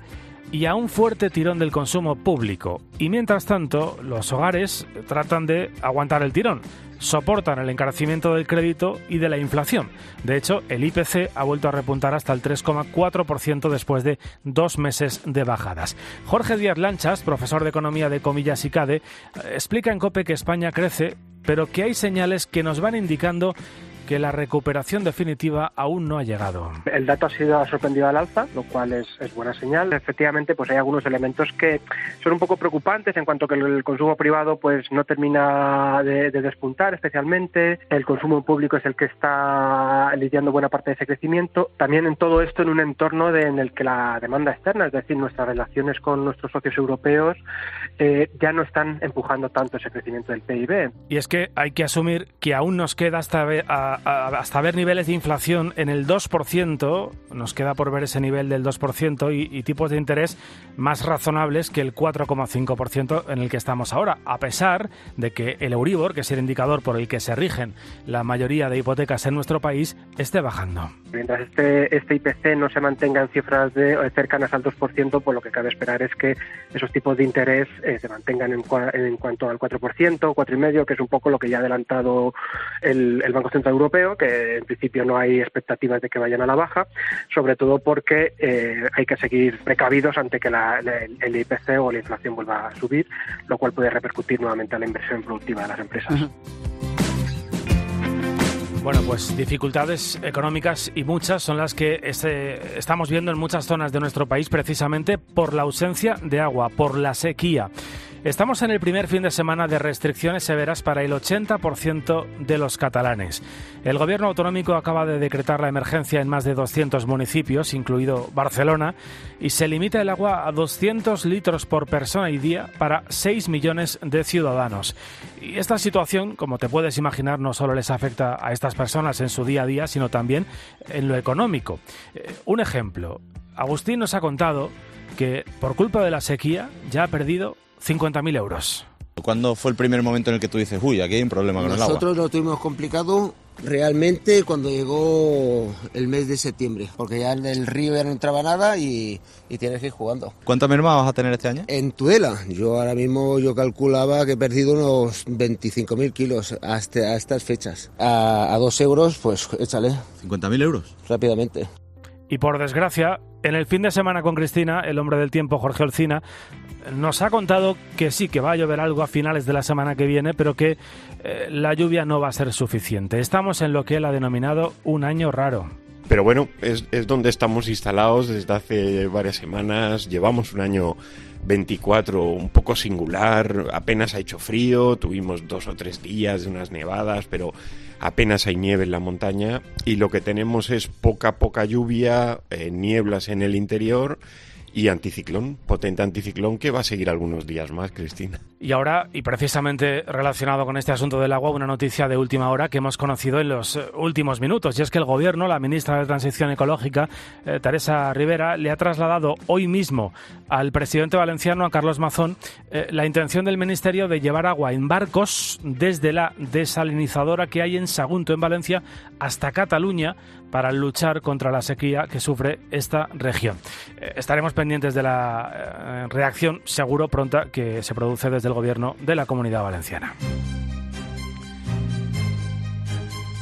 y a un fuerte tirón del consumo público. Y mientras tanto, los hogares tratan de aguantar el tirón, soportan el encarecimiento del crédito y de la inflación. De hecho, el IPC ha vuelto a repuntar hasta el 3,4% después de dos meses de bajadas. Jorge Díaz Lanchas, profesor de Economía de Comillas y CADE, explica en COPE que España crece, pero que hay señales que nos van indicando que la recuperación definitiva aún no ha llegado. El dato ha sido sorprendido al alza, lo cual es, buena señal. Efectivamente, pues hay algunos elementos que son un poco preocupantes en cuanto que el consumo privado pues no termina de, despuntar especialmente. El consumo público es el que está lidiando buena parte de ese crecimiento. También en todo esto en un entorno en el que la demanda externa, es decir, nuestras relaciones con nuestros socios europeos eh, ya no están empujando tanto ese crecimiento del PIB. Y es que hay que asumir que aún nos queda hasta, a, hasta ver niveles de inflación en el 2%, nos queda por ver ese nivel del 2% y, y tipos de interés más razonables que el 4,5% en el que estamos ahora, a pesar de que el Euribor, que es el indicador por el que se rigen la mayoría de hipotecas en nuestro país, esté bajando. Mientras este, este IPC no se mantenga en cifras de, eh, cercanas al 2%, pues lo que cabe esperar es que esos tipos de interés eh, se mantengan en, en, cuanto al 4%, 4,5%, que es un poco lo que ya ha adelantado el, el Banco Central Europeo que en principio no hay expectativas de que vayan a la baja, sobre todo porque eh, hay que seguir precavidos ante que el IPC o la inflación vuelva a subir, lo cual puede repercutir nuevamente a la inversión productiva de las empresas. Bueno, pues dificultades económicas y muchas son las que este, estamos viendo en muchas zonas de nuestro país precisamente por la ausencia de agua, por la sequía. Estamos en el primer fin de semana de restricciones severas para el 80% de los catalanes. El gobierno autonómico acaba de decretar la emergencia en más de 200 municipios, incluido Barcelona, y se limita el agua a 200 litros por persona y día para 6 millones de ciudadanos. Y esta situación, como te puedes imaginar, no solo les afecta a estas personas en su día a día, sino también en lo económico. Eh, un ejemplo. Agustín nos ha contado que por culpa de la sequía ya ha perdido 50.000 euros. ¿Cuándo fue el primer momento en el que tú dices, uy, aquí hay un problema con el agua? Nosotros lo tuvimos complicado realmente cuando llegó el mes de septiembre, porque ya en el río ya no entraba nada y, tienes que ir jugando. ¿Cuánta merma vas a tener este año? En Tudela, yo ahora mismo yo calculaba que he perdido unos 25.000 kilos hasta a estas fechas. A, a dos euros, pues échale. ¿50.000 euros? Rápidamente. Y por desgracia, en el fin de semana con Cristina, el hombre del tiempo, Jorge Olcina, nos ha contado que sí, que va a llover algo a finales de la semana que viene, pero que eh, la lluvia no va a ser suficiente. Estamos en lo que él ha denominado un año raro. Pero bueno, es, es donde estamos instalados desde hace varias semanas. Llevamos un año 24 un poco singular, apenas ha hecho frío, tuvimos dos o tres días de unas nevadas, pero apenas hay nieve en la montaña y lo que tenemos es poca, poca lluvia, eh, nieblas en el interior y anticiclón, potente anticiclón que va a seguir algunos días más, Cristina. Y ahora, y precisamente relacionado con este asunto del agua, una noticia de última hora que hemos conocido en los eh, últimos minutos, y es que el Gobierno, la ministra de Transición Ecológica, eh, Teresa Rivera, le ha trasladado hoy mismo al presidente valenciano, a Carlos Mazón, eh, la intención del Ministerio de llevar agua en barcos desde la desalinizadora que hay en Sagunto, en Valencia, hasta Cataluña, para luchar contra la sequía que sufre esta región. estaremos pendientes de la reacción seguro pronta que se produce desde el gobierno de la Comunidad Valenciana.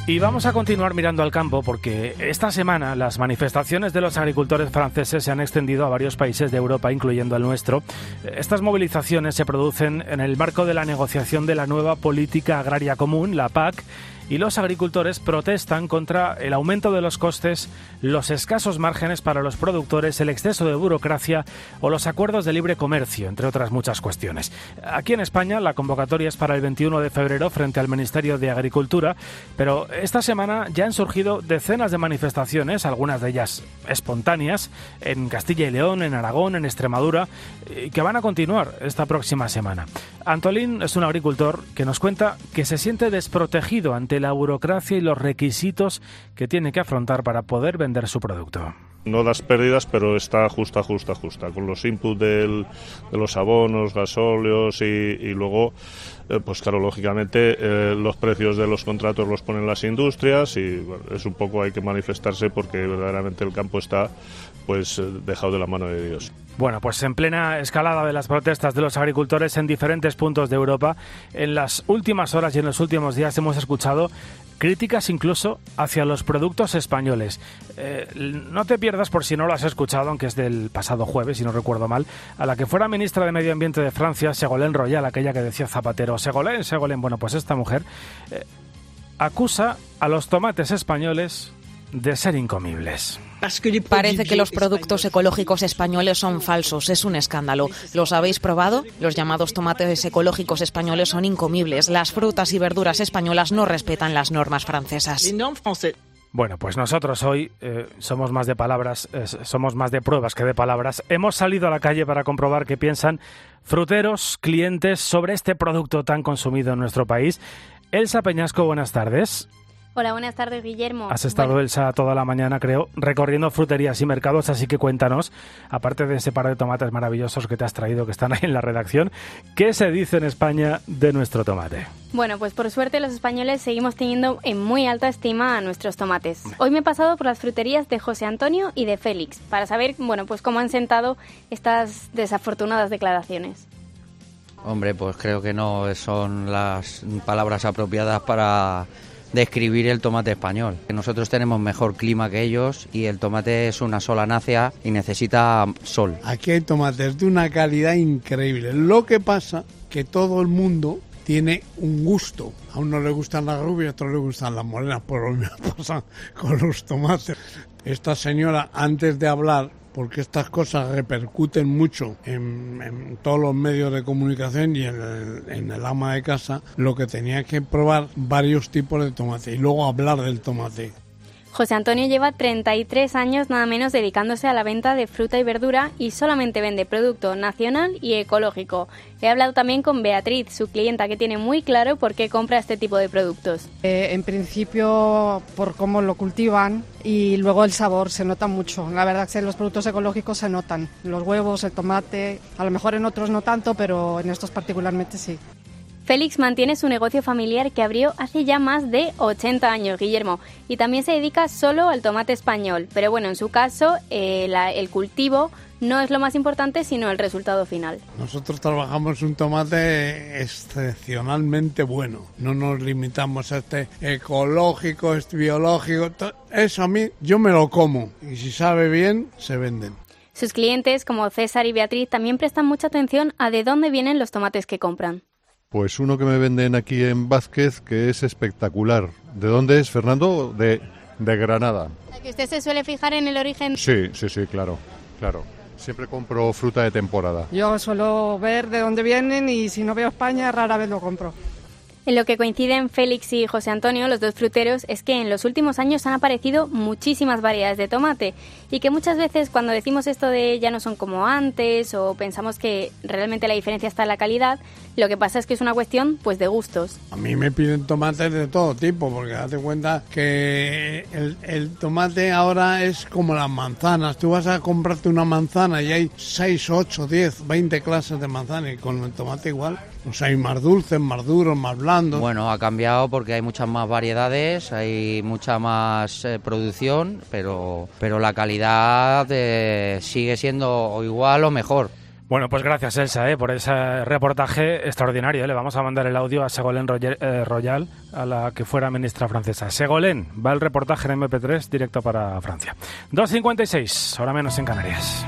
Y vamos a continuar mirando al campo porque esta semana las manifestaciones de los agricultores franceses se han extendido a varios países de Europa, incluyendo el nuestro. Estas movilizaciones se producen en el marco de la negociación de la nueva política agraria común, la PAC, y los agricultores protestan contra el aumento de los costes, los escasos márgenes para los productores, el exceso de burocracia o los acuerdos de libre comercio, entre otras muchas cuestiones. Aquí en España la convocatoria es para el 21 de febrero frente al Ministerio de Agricultura, pero esta semana ya han surgido decenas de manifestaciones, algunas de ellas espontáneas, en Castilla y León, en Aragón, en Extremadura, que van a continuar esta próxima semana. Antolín es un agricultor que nos cuenta que se siente desprotegido ante la burocracia y los requisitos que tiene que afrontar para poder vender su producto. No las pérdidas, pero está justa, justa, justa, con los inputs de los abonos, gasóleos y, y luego, eh, pues claro, lógicamente eh, los precios de los contratos los ponen las industrias y es un poco hay que manifestarse porque verdaderamente el campo está pues eh, dejado de la mano de Dios. Bueno, pues en plena escalada de las protestas de los agricultores en diferentes puntos de Europa, en las últimas horas y en los últimos días hemos escuchado críticas incluso hacia los productos españoles. Eh, no te pierdas, por si no lo has escuchado, aunque es del pasado jueves, si no recuerdo mal, a la que fuera ministra de Medio Ambiente de Francia, Segolén Royal, aquella que decía Zapatero, Segolén, Segolén, bueno, pues esta mujer eh, acusa a los tomates españoles de ser incomibles. Parece que los productos ecológicos españoles son falsos. Es un escándalo. ¿Los habéis probado? Los llamados tomates ecológicos españoles son incomibles. Las frutas y verduras españolas no respetan las normas francesas. Bueno, pues nosotros hoy eh, somos más de palabras, eh, somos más de pruebas que de palabras. Hemos salido a la calle para comprobar qué piensan fruteros, clientes sobre este producto tan consumido en nuestro país. Elsa Peñasco, buenas tardes. Hola, buenas tardes, Guillermo. Has estado, Elsa, toda la mañana, creo, recorriendo fruterías y mercados, así que cuéntanos, aparte de ese par de tomates maravillosos que te has traído, que están ahí en la redacción, ¿qué se dice en España de nuestro tomate? Bueno, pues por suerte los españoles seguimos teniendo en muy alta estima a nuestros tomates. Hoy me he pasado por las fruterías de José Antonio y de Félix, para saber, bueno, pues cómo han sentado estas desafortunadas declaraciones. Hombre, pues creo que no son las palabras apropiadas para describir el tomate español. Nosotros tenemos mejor clima que ellos y el tomate es una sola nácea y necesita sol. Aquí hay tomates de una calidad increíble. Lo que pasa que todo el mundo tiene un gusto. A uno le gustan las rubias, a otro le gustan las morenas, por lo mismo (laughs) pasa con los tomates. Esta señora, antes de hablar, porque estas cosas repercuten mucho en, todos los medios de comunicación y en el, en el, ama de casa, lo que tenía que probar varios tipos de tomate y luego hablar del tomate. José Antonio lleva 33 años nada menos dedicándose a la venta de fruta y verdura y solamente vende producto nacional y ecológico. He hablado también con Beatriz, su clienta, que tiene muy claro por qué compra este tipo de productos. Eh, en principio por cómo lo cultivan y luego el sabor se nota mucho. La verdad es que los productos ecológicos se notan. Los huevos, el tomate, a lo mejor en otros no tanto, pero en estos particularmente sí. Félix mantiene su negocio familiar que abrió hace ya más de 80 años, Guillermo, y también se dedica solo al tomate español. Pero bueno, en su caso, eh, el cultivo no es lo más importante, sino el resultado final. Nosotros trabajamos un tomate excepcionalmente bueno. No nos limitamos a este ecológico, este biológico. Eso a mí, yo me lo como. Y si sabe bien, se venden. Sus clientes, como César y Beatriz, también prestan mucha atención a de dónde vienen los tomates que compran. Pues uno que me venden aquí en Vázquez que es espectacular. ¿De dónde es, Fernando? De, de Granada. ¿Que usted se suele fijar en el origen? Sí, sí, sí, claro, claro. Siempre compro fruta de temporada. Yo suelo ver de dónde vienen y si no veo España rara vez lo compro. En lo que coinciden Félix y José Antonio, los dos fruteros, es que en los últimos años han aparecido muchísimas variedades de tomate y que muchas veces cuando decimos esto de ya no son como antes o pensamos que realmente la diferencia está en la calidad, lo que pasa es que es una cuestión pues de gustos. A mí me piden tomates de todo tipo porque date cuenta que el, tomate ahora es como las manzanas. Tú vas a comprarte una manzana y hay 6, 8, 10, 20 clases de manzana y con el tomate igual. O sea, hay más dulces, más duros, más blandos. Bueno, ha cambiado porque hay muchas más variedades, hay mucha más eh, producción, pero, pero la calidad eh, sigue siendo igual o mejor. Bueno, pues gracias Elsa eh, por ese reportaje extraordinario. Le vamos a mandar el audio a Segolén Royal, a la que fuera ministra francesa. Segolén, va el reportaje en MP3 directo para Francia. 2.56, ahora menos en Canarias.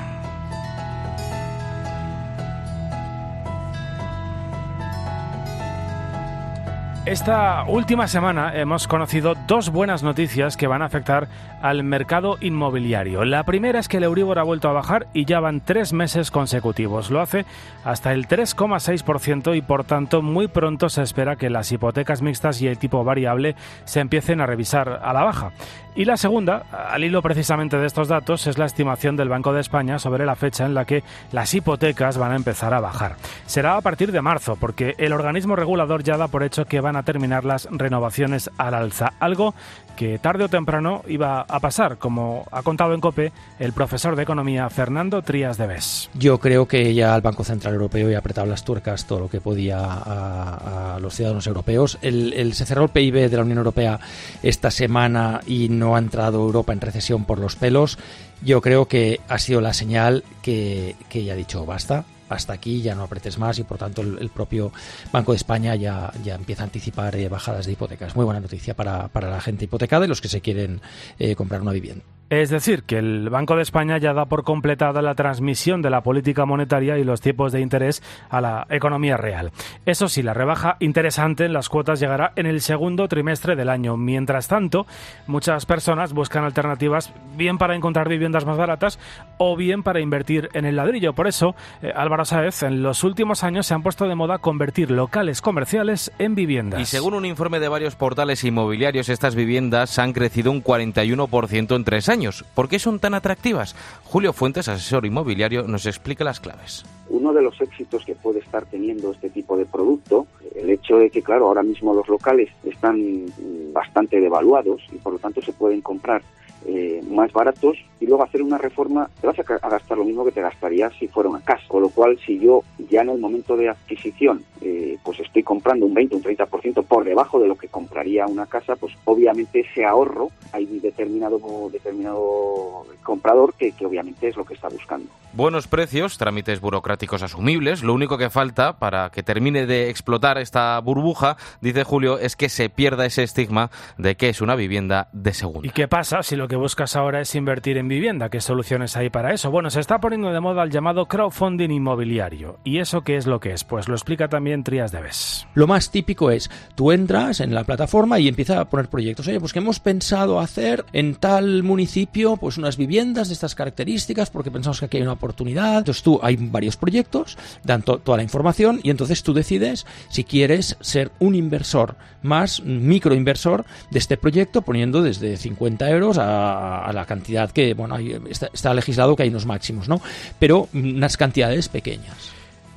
Esta última semana hemos conocido dos buenas noticias que van a afectar al mercado inmobiliario. La primera es que el Euribor ha vuelto a bajar y ya van tres meses consecutivos. Lo hace hasta el 3,6% y por tanto muy pronto se espera que las hipotecas mixtas y el tipo variable se empiecen a revisar a la baja. Y la segunda, al hilo precisamente de estos datos, es la estimación del Banco de España sobre la fecha en la que las hipotecas van a empezar a bajar. Será a partir de marzo, porque el organismo regulador ya da por hecho que van a terminar las renovaciones al alza, algo que tarde o temprano iba a pasar, como ha contado en COPE el profesor de Economía Fernando Trías de Bes. Yo creo que ya el Banco Central Europeo ya ha apretado las tuercas todo lo que podía a, los ciudadanos europeos. El, se cerró el PIB de la Unión Europea esta semana y no ha entrado Europa en recesión por los pelos. Yo creo que ha sido la señal que, que ya ha dicho basta, hasta aquí, ya no apretes más y por tanto el, propio Banco de España ya, ya empieza a anticipar eh, bajadas de hipotecas. Muy buena noticia para, para, la gente hipotecada y los que se quieren eh, comprar una vivienda. Es decir, que el Banco de España ya da por completada la transmisión de la política monetaria y los tipos de interés a la economía real. Eso sí, la rebaja interesante en las cuotas llegará en el segundo trimestre del año. Mientras tanto, muchas personas buscan alternativas bien para encontrar viviendas más baratas o bien para invertir en el ladrillo. Por eso, eh, Álvaro Sáez, en los últimos años se han puesto de moda convertir locales comerciales en viviendas. Y según un informe de varios portales inmobiliarios, estas viviendas han crecido un 41% en tres años. ¿Por qué son tan atractivas? Julio Fuentes, asesor inmobiliario, nos explica las claves. Uno de los éxitos que puede estar teniendo este tipo de producto, el hecho de que, claro, ahora mismo los locales están bastante devaluados y por lo tanto se pueden comprar eh, más baratos y luego hacer una reforma, te vas a, gastar lo mismo que te gastarías si fuera una casa. Con lo cual, si yo ya en el momento de adquisición, eh, pues estoy comprando un 20, un 30% por debajo de lo que compraría una casa, pues obviamente ese ahorro hay determinado, determinado comprador que, que obviamente es lo que está buscando. Buenos precios, trámites burocráticos asumibles. Lo único que falta para que termine de explotar esta burbuja, dice Julio, es que se pierda ese estigma de que es una vivienda de segunda. ¿Y qué pasa si lo que buscas ahora es invertir en vivienda. ¿Qué soluciones hay para eso? Bueno, se está poniendo de moda el llamado crowdfunding inmobiliario. ¿Y eso qué es lo que es? Pues lo explica también Trías Debes. Lo más típico es, tú entras en la plataforma y empiezas a poner proyectos. Oye, pues que hemos pensado hacer en tal municipio pues unas viviendas de estas características porque pensamos que aquí hay una oportunidad. Entonces tú hay varios proyectos, dan toda la información y entonces tú decides si quieres ser un inversor más microinversor de este proyecto poniendo desde 50 euros a, la cantidad que, bueno, está, está legislado que hay unos máximos, ¿no? Pero unas cantidades pequeñas.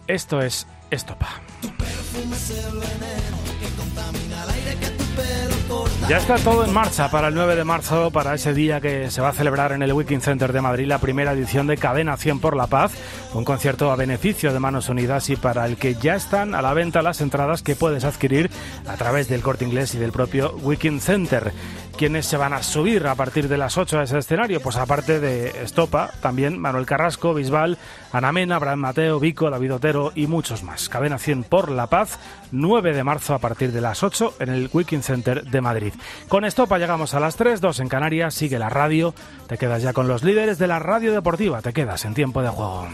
Esto es Estopa. Ya está todo en marcha para el 9 de marzo, para ese día que se va a celebrar en el Wiking Center de Madrid la primera edición de Cadena 100 por la Paz, un concierto a beneficio de Manos Unidas y para el que ya están a la venta las entradas que puedes adquirir a través del corte inglés y del propio Wiking Center. ¿Quiénes se van a subir a partir de las 8 a ese escenario? Pues aparte de Estopa, también Manuel Carrasco, Bisbal, Ana Mena, Abraham Mateo, Vico, David Otero y muchos más. Cadena 100 por la Paz, 9 de marzo a partir de las 8 en el Wiking Center de Madrid. Con Estopa llegamos a las 3, 2 en Canarias, sigue la radio, te quedas ya con los líderes de la radio deportiva, te quedas en tiempo de juego.